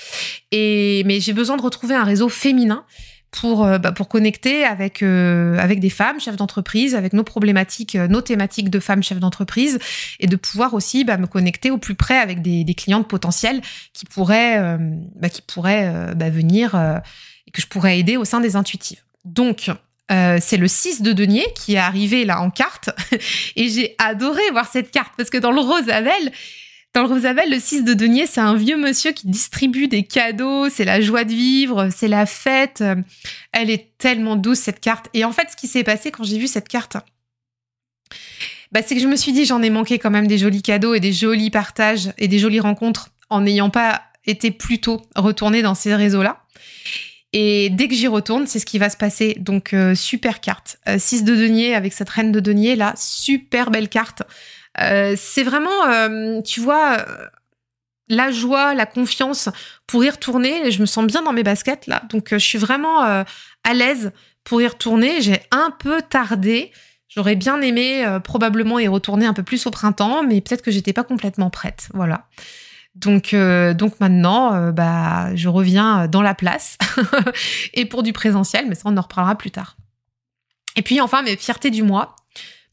Et, mais j'ai besoin de retrouver un réseau féminin pour, euh, bah, pour connecter avec, euh, avec des femmes chefs d'entreprise, avec nos problématiques, euh, nos thématiques de femmes chefs d'entreprise, et de pouvoir aussi bah, me connecter au plus près avec des, clientes potentielles qui pourraient, bah, qui pourraient venir et que je pourrais aider au sein des intuitives. Donc, c'est le 6 de denier qui est arrivé là en carte et j'ai adoré voir cette carte parce que dans le rose dans le Rosabelle, le 6 de denier, c'est un vieux monsieur qui distribue des cadeaux, c'est la joie de vivre, c'est la fête. Elle est tellement douce, cette carte. Et en fait, ce qui s'est passé quand j'ai vu cette carte, bah, c'est que je me suis dit, j'en ai manqué quand même des jolis cadeaux et des jolis partages et des jolies rencontres en n'ayant pas été plus tôt retournée dans ces réseaux-là. Et dès que j'y retourne, c'est ce qui va se passer. Donc, euh, super carte. 6 euh, de denier avec cette reine de denier, là, super belle carte. Euh, c'est vraiment, euh, tu vois, euh, la joie, la confiance pour y retourner. Je me sens bien dans mes baskets là, donc je suis vraiment à l'aise pour y retourner. J'ai un peu tardé. J'aurais bien aimé probablement y retourner un peu plus au printemps, mais peut-être que j'étais pas complètement prête. Voilà. Donc, donc maintenant, bah, je reviens dans la place et pour du présentiel, mais ça on en reparlera plus tard. Et puis enfin, mes fiertés du mois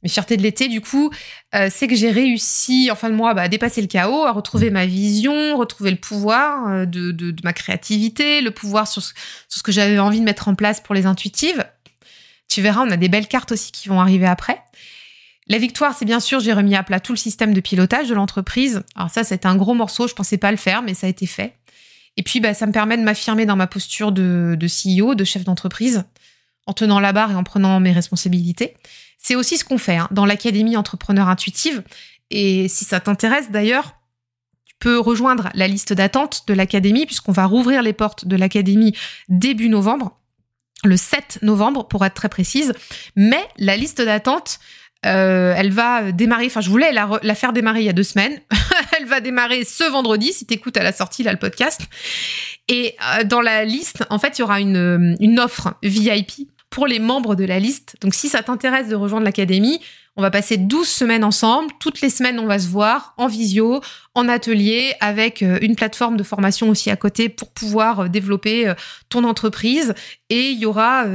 mes fiertés de l'été, du coup, euh, c'est que j'ai réussi en fin de mois bah, à dépasser le chaos, à retrouver ma vision, retrouver le pouvoir euh, de, de, ma créativité, le pouvoir sur ce, sur ce que j'avais envie de mettre en place pour les intuitives. Tu verras, on a des belles cartes aussi qui vont arriver après. La victoire, c'est bien sûr, j'ai remis à plat tout le système de pilotage de l'entreprise. Alors ça, c'était un gros morceau, je pensais pas le faire, mais ça a été fait. Et puis, bah, ça me permet de m'affirmer dans ma posture de, de CEO, de chef d'entreprise, en tenant la barre et en prenant mes responsabilités. C'est aussi ce qu'on fait hein, dans l'Académie Entrepreneur Intuitive. Et si ça t'intéresse d'ailleurs, tu peux rejoindre la liste d'attente de l'Académie puisqu'on va rouvrir les portes de l'Académie début novembre, le 7 novembre pour être très précise. Mais la liste d'attente, euh, elle va démarrer, enfin je voulais la, faire démarrer il y a deux semaines. elle va démarrer ce vendredi, si tu écoutes à la sortie là le podcast. Et euh, dans la liste, en fait, il y aura une offre VIP pour les membres de la liste. Donc si ça t'intéresse de rejoindre l'académie, on va passer 12 semaines ensemble. Toutes les semaines, on va se voir en visio, en atelier, avec euh, une plateforme de formation aussi à côté pour pouvoir euh, développer euh, ton entreprise. Et il y aura,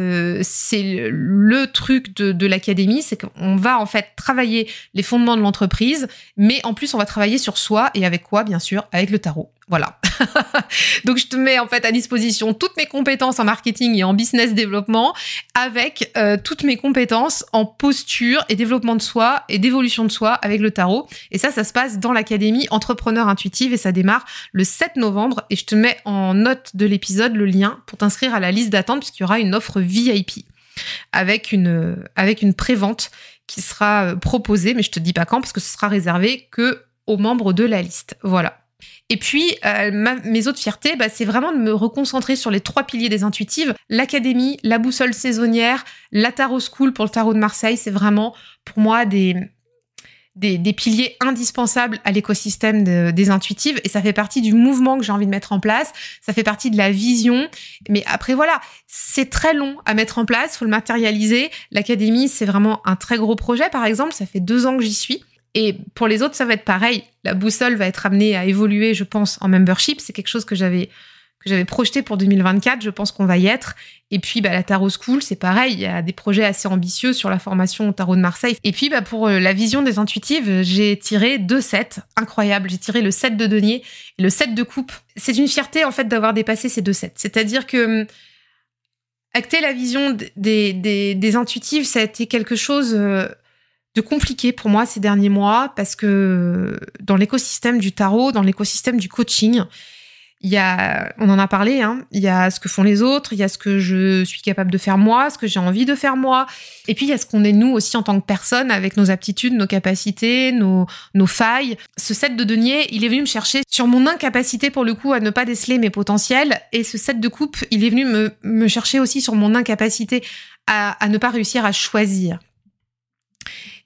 c'est le truc de, l'académie, c'est qu'on va en fait travailler les fondements de l'entreprise, mais en plus, on va travailler sur soi et avec quoi, bien sûr, avec le tarot. Voilà. Donc je te mets en fait à disposition toutes mes compétences en marketing et en business développement avec toutes mes compétences en posture et développement de soi et d'évolution de soi avec le tarot. Et ça, ça se passe dans l'académie Entrepreneur Intuitive et ça démarre le 7 novembre. Et je te mets en note de l'épisode le lien pour t'inscrire à la liste d'attente puisqu'il y aura une offre VIP avec une avec une prévente qui sera euh, proposée, mais je te dis pas quand parce que ce sera réservé que aux membres de la liste. Voilà. Et puis, euh, mes autres fiertés, bah, c'est vraiment de me reconcentrer sur les trois piliers des intuitives. L'académie, la boussole saisonnière, la tarot school pour le tarot de Marseille, c'est vraiment pour moi des, des, piliers indispensables à l'écosystème des intuitives. Et ça fait partie du mouvement que j'ai envie de mettre en place. Ça fait partie de la vision. Mais après, voilà, c'est très long à mettre en place. faut le matérialiser. L'académie, c'est vraiment un très gros projet. Par exemple, ça fait deux ans que j'y suis. Et pour les autres, ça va être pareil. La boussole va être amenée à évoluer, je pense, en membership. C'est quelque chose que j'avais j'avais projeté pour 2024. Je pense qu'on va y être. Et puis, bah, la Tarot School, c'est pareil. Il y a des projets assez ambitieux sur la formation au Tarot de Marseille. Et puis, bah, pour euh, la vision des intuitives, j'ai tiré deux sets incroyables. J'ai tiré le set de denier et le set de coupe. C'est une fierté, en fait, d'avoir dépassé ces deux sets. C'est-à-dire que hum, acter la vision des, des, intuitives, ça a été quelque chose euh, de compliqué pour moi ces derniers mois parce que dans l'écosystème du tarot, dans l'écosystème du coaching, il y a, on en a parlé, hein, il y a ce que font les autres, il y a ce que je suis capable de faire moi, ce que j'ai envie de faire moi, et puis il y a ce qu'on est nous aussi en tant que personne avec nos aptitudes, nos capacités, nos, nos failles. Ce set de denier, il est venu me chercher sur mon incapacité pour le coup à ne pas déceler mes potentiels, et ce set de coupe, il est venu me, me chercher aussi sur mon incapacité à, à ne pas réussir à choisir.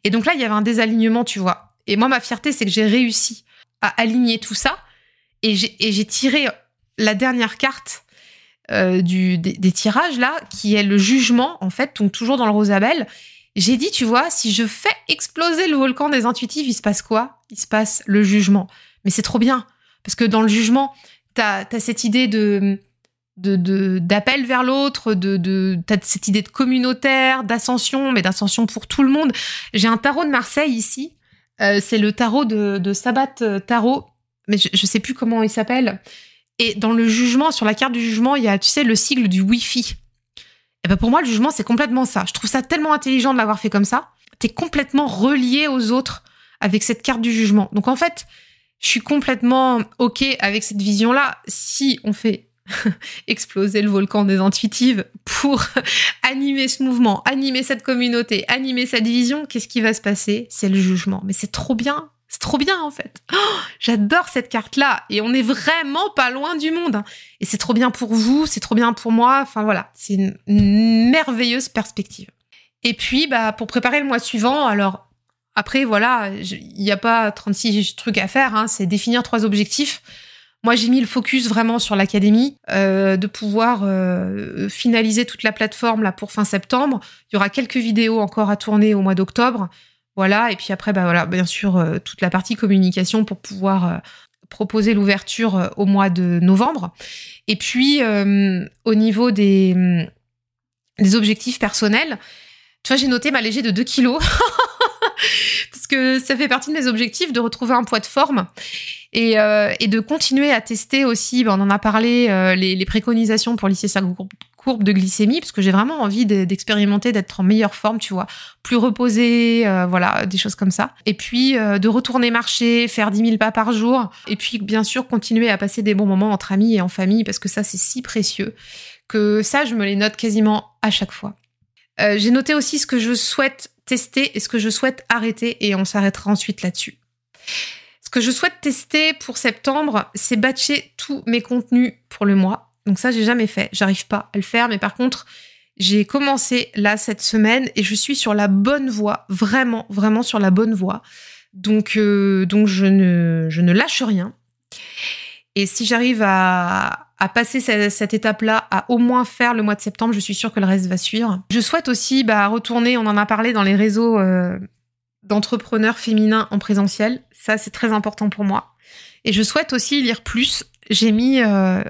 Et donc là, il y avait un désalignement, tu vois. Et moi, ma fierté, c'est que j'ai réussi à aligner tout ça. Et j'ai tiré la dernière carte du, des, tirages là, qui est le jugement, en fait, donc toujours dans le Rosabelle. J'ai dit, tu vois, si je fais exploser le volcan des intuitifs, il se passe quoi? Il se passe le jugement. Mais c'est trop bien, parce que dans le jugement, t'as as cette idée de d'appel vers l'autre, de, t'as cette idée de communautaire, d'ascension, mais d'ascension pour tout le monde. J'ai un tarot de Marseille ici. Euh, c'est le tarot de, de Sabat euh, Tarot, mais je, je sais plus comment il s'appelle. Et dans le jugement, sur la carte du jugement, il y a, tu sais, le sigle du Wi-Fi. Et ben pour moi, le jugement, c'est complètement ça. Je trouve ça tellement intelligent de l'avoir fait comme ça. T'es complètement relié aux autres avec cette carte du jugement. Donc en fait, je suis complètement OK avec cette vision-là. Si on fait exploser le volcan des intuitives pour animer ce mouvement, animer cette communauté, animer cette vision, qu'est-ce qui va se passer? C'est le jugement. Mais c'est trop bien. Trop bien en fait. Oh, j'adore cette carte-là et on est vraiment pas loin du monde. Hein. Et c'est trop bien pour vous, c'est trop bien pour moi. Enfin voilà, c'est une merveilleuse perspective. Et puis bah pour préparer le mois suivant, alors après, voilà, il n'y a pas 36 trucs à faire, hein, c'est définir trois objectifs. Moi, j'ai mis le focus vraiment sur l'académie, euh, de pouvoir euh, finaliser toute la plateforme là pour fin septembre. Il y aura quelques vidéos encore à tourner au mois d'octobre, voilà. Et puis après, bah voilà, bien sûr, euh, toute la partie communication pour pouvoir proposer l'ouverture au mois de novembre. Et puis, au niveau des, des objectifs personnels, tu vois, j'ai noté m'alléger de 2 kilos. parce que ça fait partie de mes objectifs de retrouver un poids de forme et, euh, de continuer à tester aussi. Ben, on en a parlé euh, les, les, préconisations pour lisser sa courbe de glycémie parce que j'ai vraiment envie d'expérimenter d'être en meilleure forme, tu vois, plus reposée, euh, voilà, des choses comme ça. Et puis euh, de retourner marcher, faire 10 000 pas par jour et puis bien sûr continuer à passer des bons moments entre amis et en famille parce que ça c'est si précieux que ça je me les note quasiment à chaque fois. Euh, j'ai noté aussi ce que je souhaite tester et ce que je souhaite arrêter et on s'arrêtera ensuite là-dessus. Ce que je souhaite tester pour septembre, c'est batcher tous mes contenus pour le mois. Donc ça, j'ai jamais fait. J'arrive pas à le faire, mais par contre, j'ai commencé là cette semaine et je suis sur la bonne voie, vraiment, vraiment sur la bonne voie. Donc, euh, donc je ne, je ne lâche rien. Et si j'arrive à, à passer cette, étape-là, à au moins faire le mois de septembre, je suis sûre que le reste va suivre. Je souhaite aussi bah, retourner, on en a parlé dans les réseaux euh, d'entrepreneurs féminins en présentiel. Ça, c'est très important pour moi. Et je souhaite aussi lire plus. J'ai mis euh,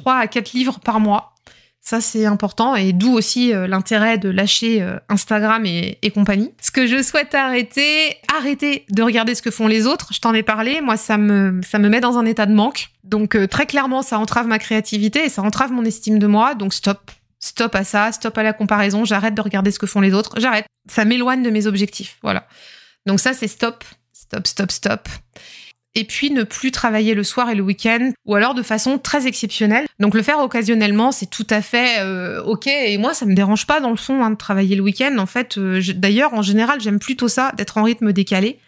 3 à 4 livres par mois. Ça, c'est important et d'où aussi euh, l'intérêt de lâcher euh, Instagram et, compagnie. Ce que je souhaite arrêter, arrêter de regarder ce que font les autres. Je t'en ai parlé. Moi, ça me, ça me met dans un état de manque. Donc, euh, très clairement, ça entrave ma créativité et ça entrave mon estime de moi. Donc, stop. Stop à ça. Stop à la comparaison. J'arrête de regarder ce que font les autres. J'arrête. Ça m'éloigne de mes objectifs. Voilà. Donc, ça, c'est stop. Stop, stop, stop et puis ne plus travailler le soir et le week-end, ou alors de façon très exceptionnelle. Donc le faire occasionnellement, c'est tout à fait euh, ok. Et moi, ça me dérange pas dans le fond hein, de travailler le week-end. En fait, euh, d'ailleurs, en général, j'aime plutôt ça, d'être en rythme décalé.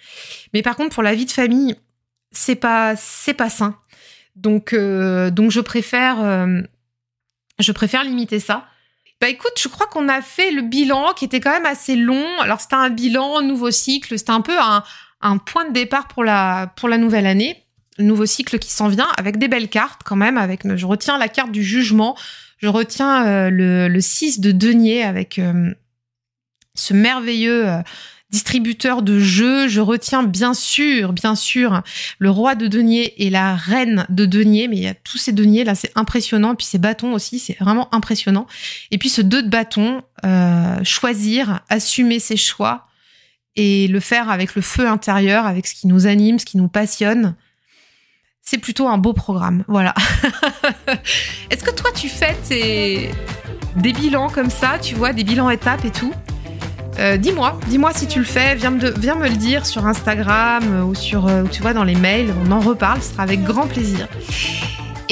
Mais par contre, pour la vie de famille, c'est pas c'est pas sain. Donc euh, donc je préfère je préfère limiter ça. Bah écoute, je crois qu'on a fait le bilan qui était quand même assez long. Alors c'était un bilan, nouveau cycle, c'était un peu un, un point de départ pour la, pour la nouvelle année, le nouveau cycle qui s'en vient, avec des belles cartes quand même. Avec, je retiens la carte du jugement, je retiens euh, le, le 6 de denier avec euh, ce merveilleux euh, distributeur de jeux. Je retiens bien sûr, bien sûr, le roi de denier et la reine de denier. Mais il y a tous ces deniers là, c'est impressionnant. Puis ces bâtons aussi, c'est vraiment impressionnant. Et puis ce deux de bâtons, choisir, assumer ses choix et le faire avec le feu intérieur, avec ce qui nous anime, ce qui nous passionne. C'est plutôt un beau programme, voilà. Est-ce que toi tu fais des bilans comme ça, tu vois, des bilans étapes et tout? Euh, dis-moi, dis-moi si tu le fais, viens me, viens me le dire sur Instagram ou sur, euh, tu vois, dans les mails, on en reparle, ce sera avec grand plaisir.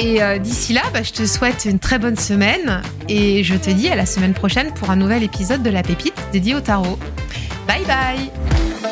Et d'ici là, bah, je te souhaite une très bonne semaine et je te dis à la semaine prochaine pour un nouvel épisode de La Pépite dédié au tarot. Bye bye